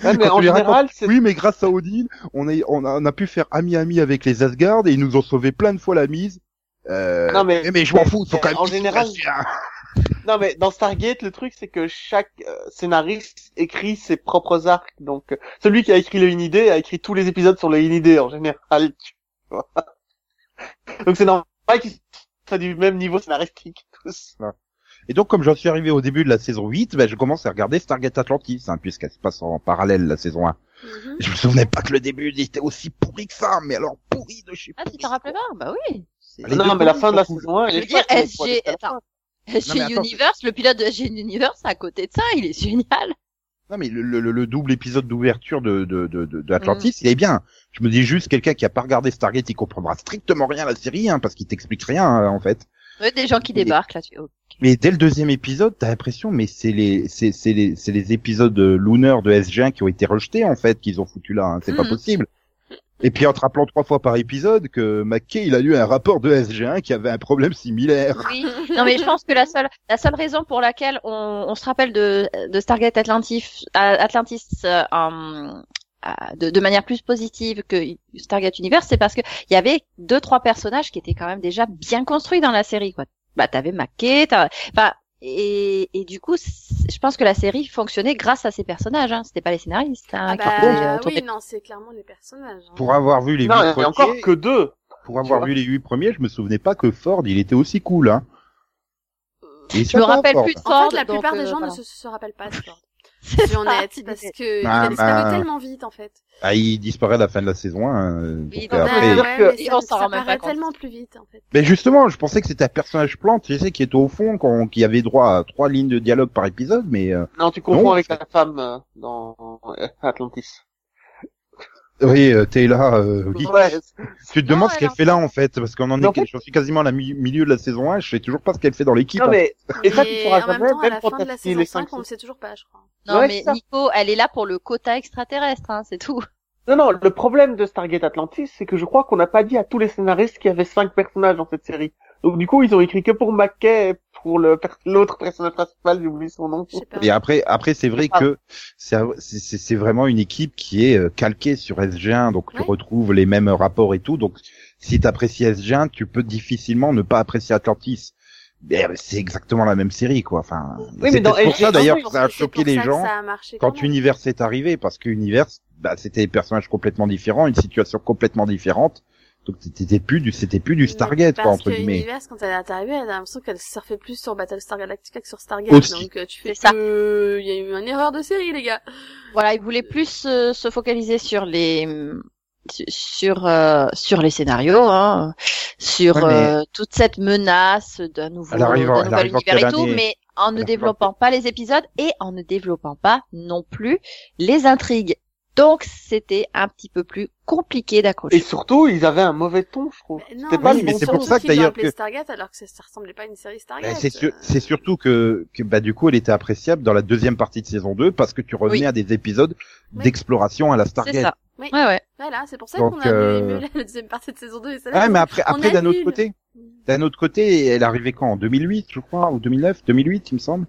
Ouais, mais en racontes, général, c'est Oui, mais grâce à Odin, on a, on a, on a pu faire ami-ami avec les Asgard et ils nous ont sauvé plein de fois la mise. Euh, Non, mais- mais je m'en fous, ils sont quand même en général- hein. Non mais dans Stargate, le truc c'est que chaque euh, scénariste écrit ses propres arcs. Donc euh, celui qui a écrit le Unidé a écrit tous les épisodes sur le Unidé en général. tu vois. donc c'est normal qu'ils soient du même niveau scénaristique tous. Et donc, comme j'en suis arrivé au début de la saison 8, ben, je commence à regarder Stargate Atlantis, hein, puisqu'elle se passe en parallèle, la saison 1. Mhm. Je me souvenais pas que le début il était aussi pourri que ça, mais alors pourri de chez Ah, tu t'en rappelles pas? Bah oui. C'est- Les non mais la fin de la saison 1, elle Je est veux dire, SG, attends. SG attends, Universe, le pilote de SG Universe, à côté de ça, il est génial. Non, mais le, le- le double épisode d'ouverture de, de, de, Atlantis, il est bien. Je me dis juste, quelqu'un qui a pas regardé Stargate, il comprendra strictement rien à la série, hein, parce qu'il t'explique rien, hein, en fait. Ouais, des gens qui Mais- débarquent. Oh. Mais dès le deuxième épisode, t'as l'impression, mais c'est les, c'est, c'est les, c'est les épisodes euh, Lunar de SG1 qui ont été rejetés, en fait, qu'ils ont foutu là, hein. c'est pas Mhm. possible. Et puis en te rappelant trois fois par épisode que McKay, il a lu un rapport de SG1 qui avait un problème similaire. Oui. Non, mais je pense que la seule, la seule raison pour laquelle on, on se rappelle de, de Stargate Atlantis, Atlantis euh, en- euh, de, de manière plus positive que Stargate Universe, c'est parce que il y avait deux trois personnages qui étaient quand même déjà bien construits dans la série. Quoi. Bah, t'avais McKay, t'as- enfin, et, et du coup, je pense que la série fonctionnait grâce à ces personnaires. Hein. C'était pas les scénaristes. Hein, Ah qui bah, faisaient, euh, oui, non, c'est clairement les personnages. hein. Pour avoir vu les Non, huit il y a premiers, encore que deux. pour avoir vu les huit premiers, je me souvenais pas que Ford, il était aussi cool, hein. Est Je me rappelle Ford. plus de En Ford. fait, la donc, plupart euh, des gens voilà. ne se, se rappellent pas de Ford. C'est Je suis ça. honnête, parce que il Ah, a disparu bah. tellement vite, en fait. Ah, il disparaît à la fin de la saison 1. euh, Oui, donc non, après- mais- dire que- mais Et ça, on s'en ça rend même pas paraît compte. tellement plus vite, en fait. Mais justement, je pensais que c'était un personnage plante, tu sais, qui était au fond, qu'on- qui avait droit à trois lignes de dialogue par épisode, mais euh, Non, tu confonds Non, avec la femme euh, dans euh, Atlantis. Oui, euh, t'es là, euh, oui. Ouais, Tu te Non, demandes ce elle qu'elle fait là en fait, parce qu'on en est, j'en suis quasiment à la mi- milieu de la saison 1, je sais toujours pas ce qu'elle fait dans l'équipe. non en mais et ça tu pourras en même jamais, temps, à même la quand fin de la saison les 5, cinq on le sait toujours pas, je crois. Non, Ouais, mais. Nico, elle est là pour le quota extraterrestre, hein, c'est tout. Non, non, le problème de Stargate Atlantis, c'est que je crois qu'on n'a pas dit à tous les scénaristes qu'il y avait cinq personnages dans cette série. Donc du coup, ils ont écrit que pour McKay pour le l'autre personnage principal, j'ai oublié son nom. Et après, après c'est vrai que c'est c'est- vraiment une équipe qui est euh, calquée sur SG1, donc tu retrouves les mêmes rapports et tout. Donc si t'apprécies SG1, tu peux difficilement ne pas apprécier Atlantis. Euh, c'est exactement la même série, quoi. Enfin, mais c'est pour SG1, ça d'ailleurs oui, que ça a choqué les gens quand même. Univers est arrivé, parce que Univers, bah, c'était des personnages complètement différents, une situation complètement différente. Donc c'était plus du, c'était plus du Stargate, quoi, Parce entre que guillemets. Univers, quand elle est arrivée, elle a l'impression qu'elle surfait plus sur Battlestar Galactica que sur Stargate. Aussi. Donc, euh, tu fais ça. Il y a eu une erreur de série, les gars. Voilà, ils voulaient plus euh, se focaliser sur les sur euh, sur les scénarios, hein, sur Ouais, mais- euh, toute cette menace d'un nouveau, Elle arrive en- d'un elle nouvel univers et tout, année mais en ne développant pas les épisodes et en ne développant pas non plus les intrigues. Donc c'était un petit peu plus compliqué Et d'accrocher. surtout, ils avaient un mauvais ton, je trouve. Non, C'était pas mais bon c'est pour ça que d'ailleurs que- Stargate alors que ça, ça ressemblait pas à une série Stargate. Ben, c'est c'est surtout que, que bah, du coup, elle était appréciable dans la deuxième partie de saison 2 parce que tu revenais Oui. à des épisodes Oui. d'exploration à la C'est Stargate. ça. Oui. Ouais ouais. Voilà, c'est pour ça Donc, qu'on a euh, la deuxième partie de saison 2 et celle-là. Ouais, mais après, après d'un autre côté, d'un autre côté, elle arrivait quand? En 2008, je crois, ou 2009 2008, il me semble.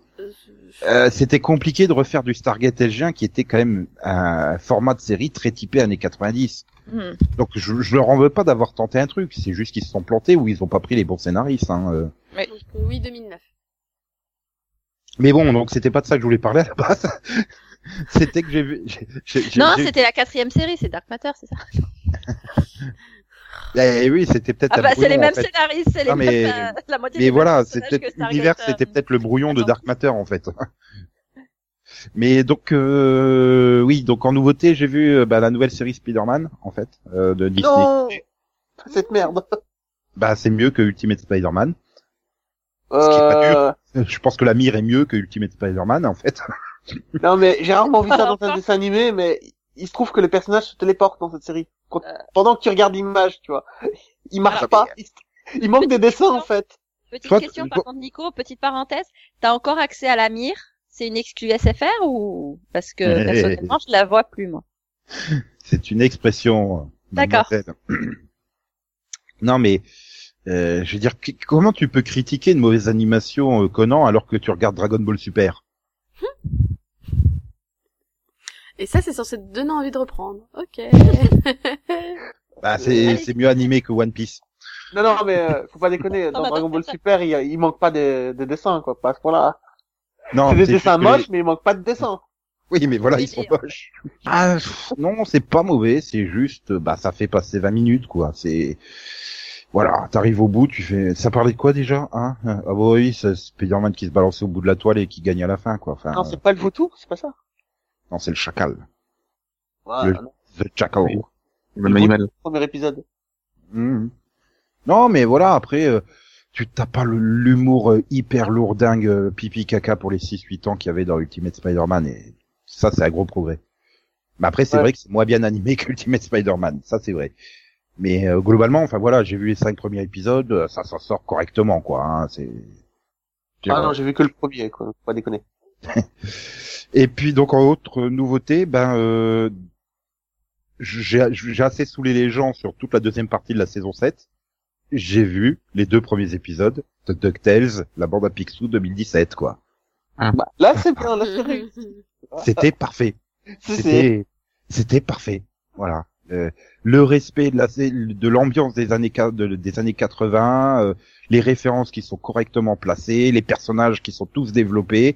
Euh, c'était compliqué de refaire du Stargate SG1 qui était quand même un format de série très typé années 90. Hmm. Donc je, je leur en veux pas d'avoir tenté un truc, c'est juste qu'ils se sont plantés ou ils ont pas pris les bons scénaristes. Hein. euh. oui, 2009. Mais bon, donc c'était pas de ça que je voulais parler à la base. c'était que j'ai vu. j'ai- j'ai- j'ai- Non, c'était la quatrième série, c'est Dark Matter, c'est ça. Eh oui, c'était peut-être. Ah bah c'est les en mêmes fait. scénaristes, c'est les Ah, mais- mêmes, euh, la moitié Mais des voilà, personnages Stargate, l'univers, euh, c'était peut-être le brouillon de. Dark Matter en fait. Mais donc euh, oui, donc en nouveauté, j'ai vu euh, bah, la nouvelle série Spider-Man en fait euh, de Disney. Non Cette merde. Bah c'est mieux que Ultimate Spider-Man. qui est pas Euh... Je pense que la mire est mieux que Ultimate Spider-Man en fait. Non mais j'ai rarement vu ça dans un dessin animé, mais il se trouve que le personnage se téléporte dans cette série. Quand- Euh. Pendant que tu regardes l'image, tu vois. Il marche Ah, pas. Il, il manque des dessins en fait. Petite question, par contre, Nico, petite parenthèse. T'as encore accès à la mire? C'est une exclue SFR ou parce que personnellement, je la vois plus moi? C'est une expression. euh, D'accord. non mais euh, je veux dire, comment tu peux critiquer une mauvaise animation euh, Conan alors que tu regardes Dragon Ball Super? Et ça, c'est censé te donner envie de reprendre. Ok. Bah c'est c'est mieux animé que One Piece. Non non mais euh, faut pas déconner. Dans Dragon Ball Super, il, il manque pas des dessins quoi. Pas à ce point-là. Non, C'est des c'est dessins les- moches, mais il manque pas de dessins. Oui, mais voilà, ils sont moches. Ah, pff, non, c'est pas mauvais, c'est juste, bah, ça fait passer 20 minutes, quoi. C'est, voilà, t'arrives au bout, tu fais, ça parlait de quoi déjà, hein? Ah bah oui, c'est Spider-Man qui se balançait au bout de la toile et qui gagne à la fin, quoi. Enfin, Non, c'est pas le vautour, c'est pas ça. Non, c'est le chacal, Ouais, Le- non, the jackal. Oui. Le même animal. premier épisode. Mhm. Non, mais voilà, après, euh, tu t'as pas l'humour euh, hyper lourdingue, euh, pipi caca pour les 6-8 ans qu'il y avait dans Ultimate Spider-Man, et ça, c'est un gros progrès. Mais après, c'est Ouais. vrai que c'est moins bien animé qu'Ultimate Spider-Man, ça c'est vrai. Mais euh, globalement, enfin voilà, j'ai vu les cinq premiers épisodes, ça s'en sort correctement, quoi. Hein, c'est. Ah non, j'ai vu que le premier, quoi. Faut pas déconner. Et puis donc en autre nouveauté, ben euh, j'ai j'ai assez saoulé les gens sur toute la deuxième partie de la saison 7. J'ai vu les deux premiers épisodes de DuckTales, la bande à Picsou 2017 quoi. Bah, là, c'est bien, là, c'est réussi. C'était parfait. C'était c'était parfait. Voilà. Euh, le respect de la de l'ambiance des années de- des années 80, euh, les références qui sont correctement placées, les personnages qui sont tous développés.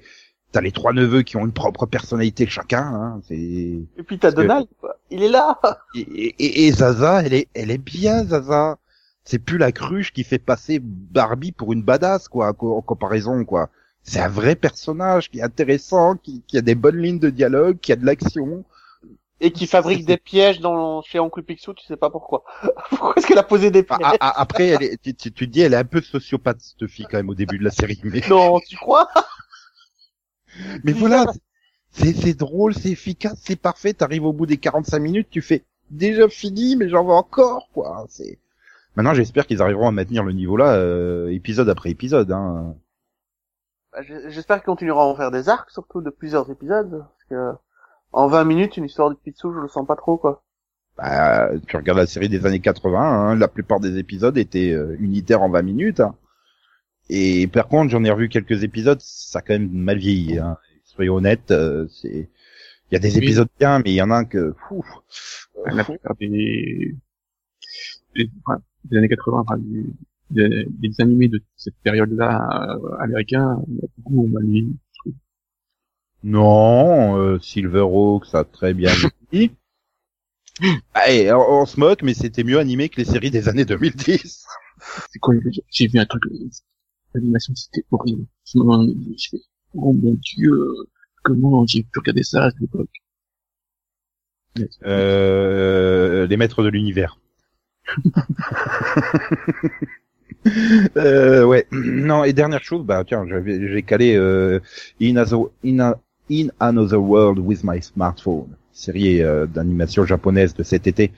T'as les trois neveux qui ont une propre personnalité chacun. Hein, c'est Et puis t'as que- Donald, quoi. Il est là. et, et, et Zaza, elle est, elle est bien, Zaza. C'est plus la cruche qui fait passer Barbie pour une badass, quoi, en comparaison, quoi. C'est un vrai personnage qui est intéressant, qui, qui a des bonnes lignes de dialogue, qui a de l'action. Et qui fabrique des pièges dans, chez Oncle Picsou, tu sais pas pourquoi. pourquoi est-ce qu'elle a posé des Ah, pièges? ah, ah, après, elle est, tu, tu, dis, elle est un peu sociopathe, cette fille, quand même, au début de la série. Mais, Non, tu crois? Mais voilà, c'est, c'est drôle, c'est efficace, c'est parfait. T'arrives au bout des 45 minutes, tu fais déjà fini, mais j'en veux encore, quoi. C'est, maintenant, j'espère qu'ils arriveront à maintenir le niveau là, euh, épisode après épisode, hein. Bah, J'espère qu'ils continueront à en faire des arcs, surtout de plusieurs épisodes. Parce que, en 20 minutes, une histoire de Picsou, je le sens pas trop, quoi. Bah, tu regardes la série des années 80, hein, la plupart des épisodes étaient euh, unitaires en 20 minutes. hein. Et par contre, j'en ai revu quelques épisodes, ça a quand même mal vieilli. Hein. Soyons honnêtes, euh, c'est il y a des Oui. épisodes bien, mais il y en a un que fou, La plupart des, des, enfin, des années 80, enfin, du, des, des animés de cette période-là euh, américains, il y a beaucoup mal vieilli. Non, euh, Silverhawk, ça a très bien vieilli. Allez, on, on se moque, mais c'était mieux animé que les séries des années 2010. C'est quoi, j'ai- vu un truc, l'animation c'était horrible. Je me oh mon dieu, comment j'ai pu regarder ça à cette époque? Euh, les maîtres de l'univers. euh, ouais. Non, et dernière chose, bah tiens, j'avais, j'ai calé euh, in, Another- in, a- in Another World with My Smartphone, série euh, d'animation japonaise de cet été.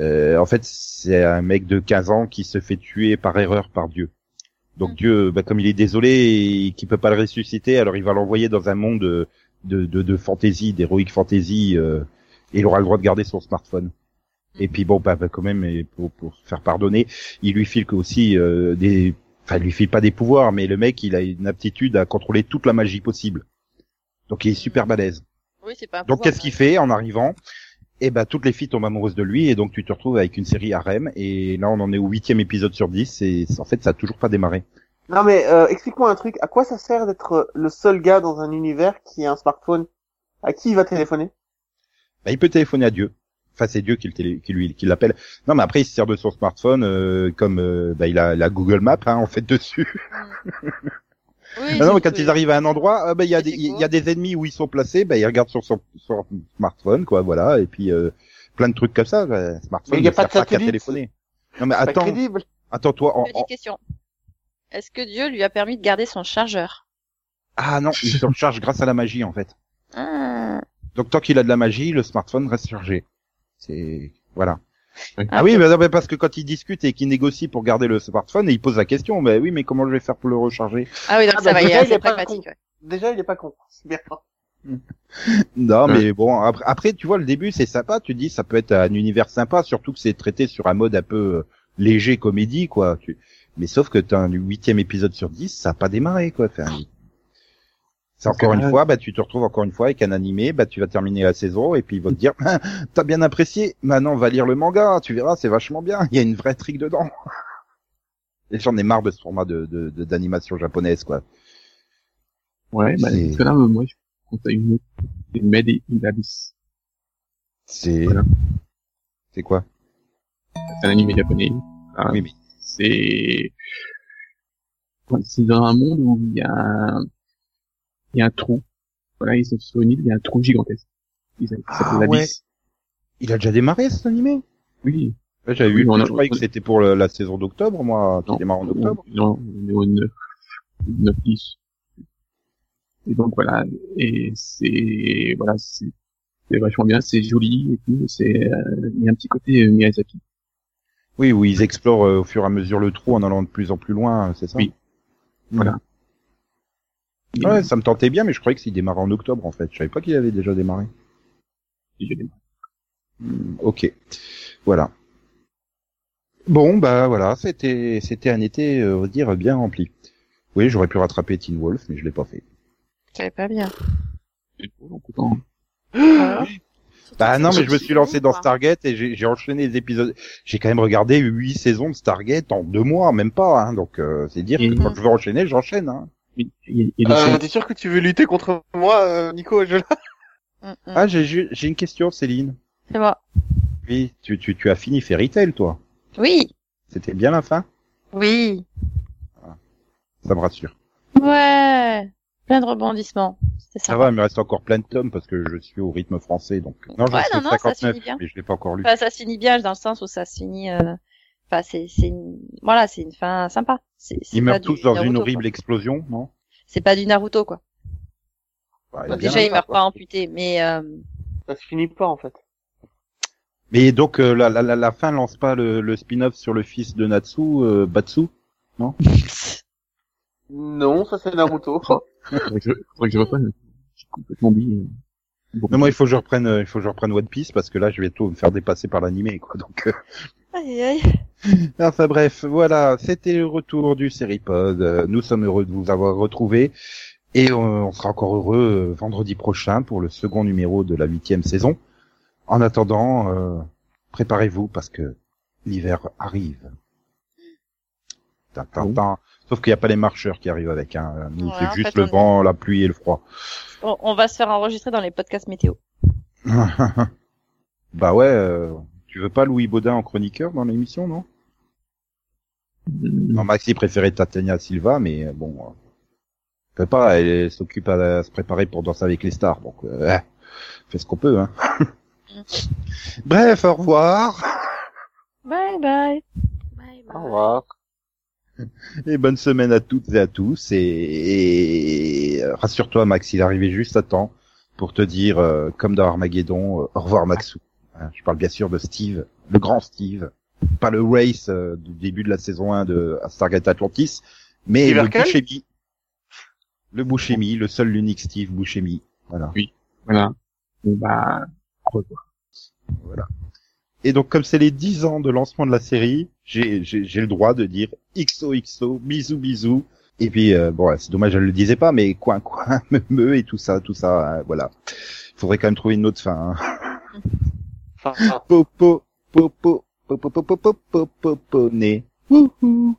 Euh, en fait, c'est un mec de 15 ans qui se fait tuer par erreur par Dieu. Donc Dieu, bah, comme il est désolé et qu'il peut pas le ressusciter, alors il va l'envoyer dans un monde de, de, de, de fantasy, d'héroïque fantasy, euh, et il aura le droit de garder son smartphone. Et puis bon, bah, bah, quand même, pour, pour se faire pardonner, il lui file que aussi euh, des, enfin, il lui file pas des pouvoirs, mais le mec, il a une aptitude à contrôler toute la magie possible. Donc il est super balèze. Oui, c'est pas. un Donc qu'est-ce qu'il fait en arrivant? Eh ben toutes les filles tombent amoureuses de lui et donc tu te retrouves avec une série harem et là on en est au huitième épisode sur 10 et en fait ça a toujours pas démarré. Non mais, euh, explique-moi un truc. À quoi ça sert d'être euh, le seul gars dans un univers qui a un smartphone? À qui il va téléphoner? Bah, il peut téléphoner à Dieu. Enfin c'est Dieu qui, le télé- qui lui qui l'appelle. Non mais après il se sert de son smartphone euh, comme euh, bah, il a la Google Maps hein, en fait dessus. Oui, Ah non, mais c'est- quand ils arrivent à un endroit, ah, bah, il y a des, y a des ennemis où ils sont placés, bah, ils regardent sur son, son smartphone, quoi, voilà, et puis, euh, plein de trucs comme ça, bah, smartphone, Mais il y a pas de satellite. téléphoner. Non, mais attends, attends, toi, en, en- Petite question. Est-ce que Dieu lui a permis de garder son chargeur? Ah non, il se recharge grâce à la magie, en fait. Ah, Donc, tant qu'il a de la magie, le smartphone reste chargé. C'est, voilà. Oui. Ah oui, mais parce que quand ils discutent et qu'ils négocient pour garder le smartphone, et ils posent la question, mais oui, mais comment je vais faire pour le recharger? Ah oui, donc Ah, ça bah, va, il est déjà, il assez est pas pragmatique. ouais. Déjà, il est pas con. C'est bien. Non, Ouais. mais bon, après, après, tu vois, le début, c'est sympa. Tu dis, ça peut être un univers sympa, surtout que c'est traité sur un mode un peu euh, léger comédie, quoi. Tu... Mais sauf que t'as un huitième épisode sur 10, ça a pas démarré, quoi. Enfin, c'est encore une fois, bah, tu te retrouves encore une fois avec un animé, bah, tu vas terminer la saison, et puis ils vont te dire, Ah, t'as bien apprécié, maintenant, on va lire le manga, tu verras, c'est vachement bien, il y a une vraie trick dedans. Et j'en ai marre de ce format de, de, de- d'animation japonaise, quoi. Ouais, bah, C'est- parce que là, euh, moi, je conseille une autre. C'est Med et Abyss. C'est, Voilà. c'est quoi? C'est un anime japonais. Ah, Oui, mais C'est, c'est dans un monde où il y a un, il y a un trou. Voilà, ils sont sur une île, il y a un trou gigantesque. Ils Ah, ouais. il a déjà démarré, cet animé? Oui. Ouais, j'avais Oui, vu, on a- je croyais que c'était pour le- la saison d'octobre, moi, qui Non, démarre en octobre. Non, on est au 9, 9, 10. Et donc voilà, et c'est, voilà, c'est, c'est vachement bien, c'est joli et tout, c'est, euh, il y a un petit côté euh, Miyazaki. Oui, où ils explorent euh, au fur et à mesure le trou en allant de plus en plus loin, c'est ça? Oui. Voilà. Ouais, ça me tentait bien, mais je croyais que s'il démarrait en octobre, en fait. Je savais pas qu'il avait déjà démarré. l'ai- Hmm, ok. Voilà. Bon, bah voilà, c'était c'était un été, euh, on va dire, bien rempli. Oui, j'aurais pu rattraper Teen Wolf, mais je l'ai pas fait. Ça pas bien. Voilà. Bah non, mais je me suis lancé dans. Stargate et j'ai j'ai enchaîné les épisodes. J'ai quand même regardé huit saisons de Stargate en deux mois, même pas. Hein, donc euh, c'est dire que quand je veux enchaîner, j'enchaîne. Hein. Euh, T'es sûr que tu veux lutter contre moi, euh, Nico je... Mm, mm. Ah, j'ai j'ai j'ai une question, Céline. C'est moi. Oui, tu, tu, tu as fini Fairy Tail, toi. Oui. C'était bien la fin? Oui. Ça me rassure. Ouais. Plein de rebondissements. C'était Ça ça. va, il me reste encore plein de tomes parce que je suis au rythme français, donc. Non, j'en Ouais, suis non, au non, ça 59, finit bien. mais je l'ai pas encore lu. Enfin, ça se finit bien dans le sens où ça se finit. euh, Enfin, c'est, c'est une... voilà, c'est une fin sympa. Ils pas meurent du tous dans une Naruto, horrible quoi. explosion, non? C'est pas du Naruto quoi. Donc bien déjà, la il fin, meurt quoi. pas amputé, mais euh... Ça se finit pas, en fait. Mais donc euh, la, la, la, la fin lance pas le, le spin-off sur le fils de Natsu, euh, Batsu Non, ça c'est Naruto. faudrait que je, faudrait que je reprenne. J'ai complètement oublié. Bon, Non, moi il faut que je reprenne, euh, il faut que je reprenne One Piece parce que là je vais tout me faire dépasser par l'animé, quoi. Donc. Aïe, aïe. Enfin bref, voilà, c'était le retour du Seripod. Euh, Nous sommes heureux de vous avoir retrouvés et euh, on sera encore heureux euh, vendredi prochain pour le second numéro de la huitième saison. En attendant, euh, préparez-vous parce que l'hiver arrive. Tin, tin, Oui. tin. Sauf qu'il n'y a pas les marcheurs qui arrivent avec. Hein. Nous, Ouais, c'est juste fait, le est- vent, la pluie et le froid. On, on va se faire enregistrer dans les podcasts météo. bah ouais, euh, tu veux pas Louis Baudin en chroniqueur dans l'émission, non? Mm. Non, Maxi préférait Tatiana Silva, mais euh, bon, euh, peut pas, elle, elle s'occupe à, à se préparer pour danser avec les stars, donc euh, fait ce qu'on peut. Hein. Bref, au revoir Bye bye. Bye, Au bye. revoir. et bonne semaine à toutes et à tous. Et, et, euh, rassure-toi, Max, il est arrivé juste à temps pour te dire, euh, comme dans Armageddon, euh, au revoir Maxou. Hein, je parle bien sûr de Steve, le grand Steve, pas le Race euh, du début de la saison 1 de Stargate Atlantis, mais Steve le Urkel Buscemi. Le Buscemi, le seul l'unique Steve Buscemi. Voilà. Voilà. Bon, bah, revoir. Et donc, comme c'est les 10 ans de lancement de la série, j'ai, j'ai, j'ai le droit de dire XOXO, bisous bisous. Et puis, euh, bon, c'est dommage, je le disais pas, mais coin coin, me me et tout ça, tout ça, hein, voilà. Faudrait quand même trouver une autre fin. Hein. Enfin, Popo, popo, popo, popo, popo, popo, popo, né. Wouhou.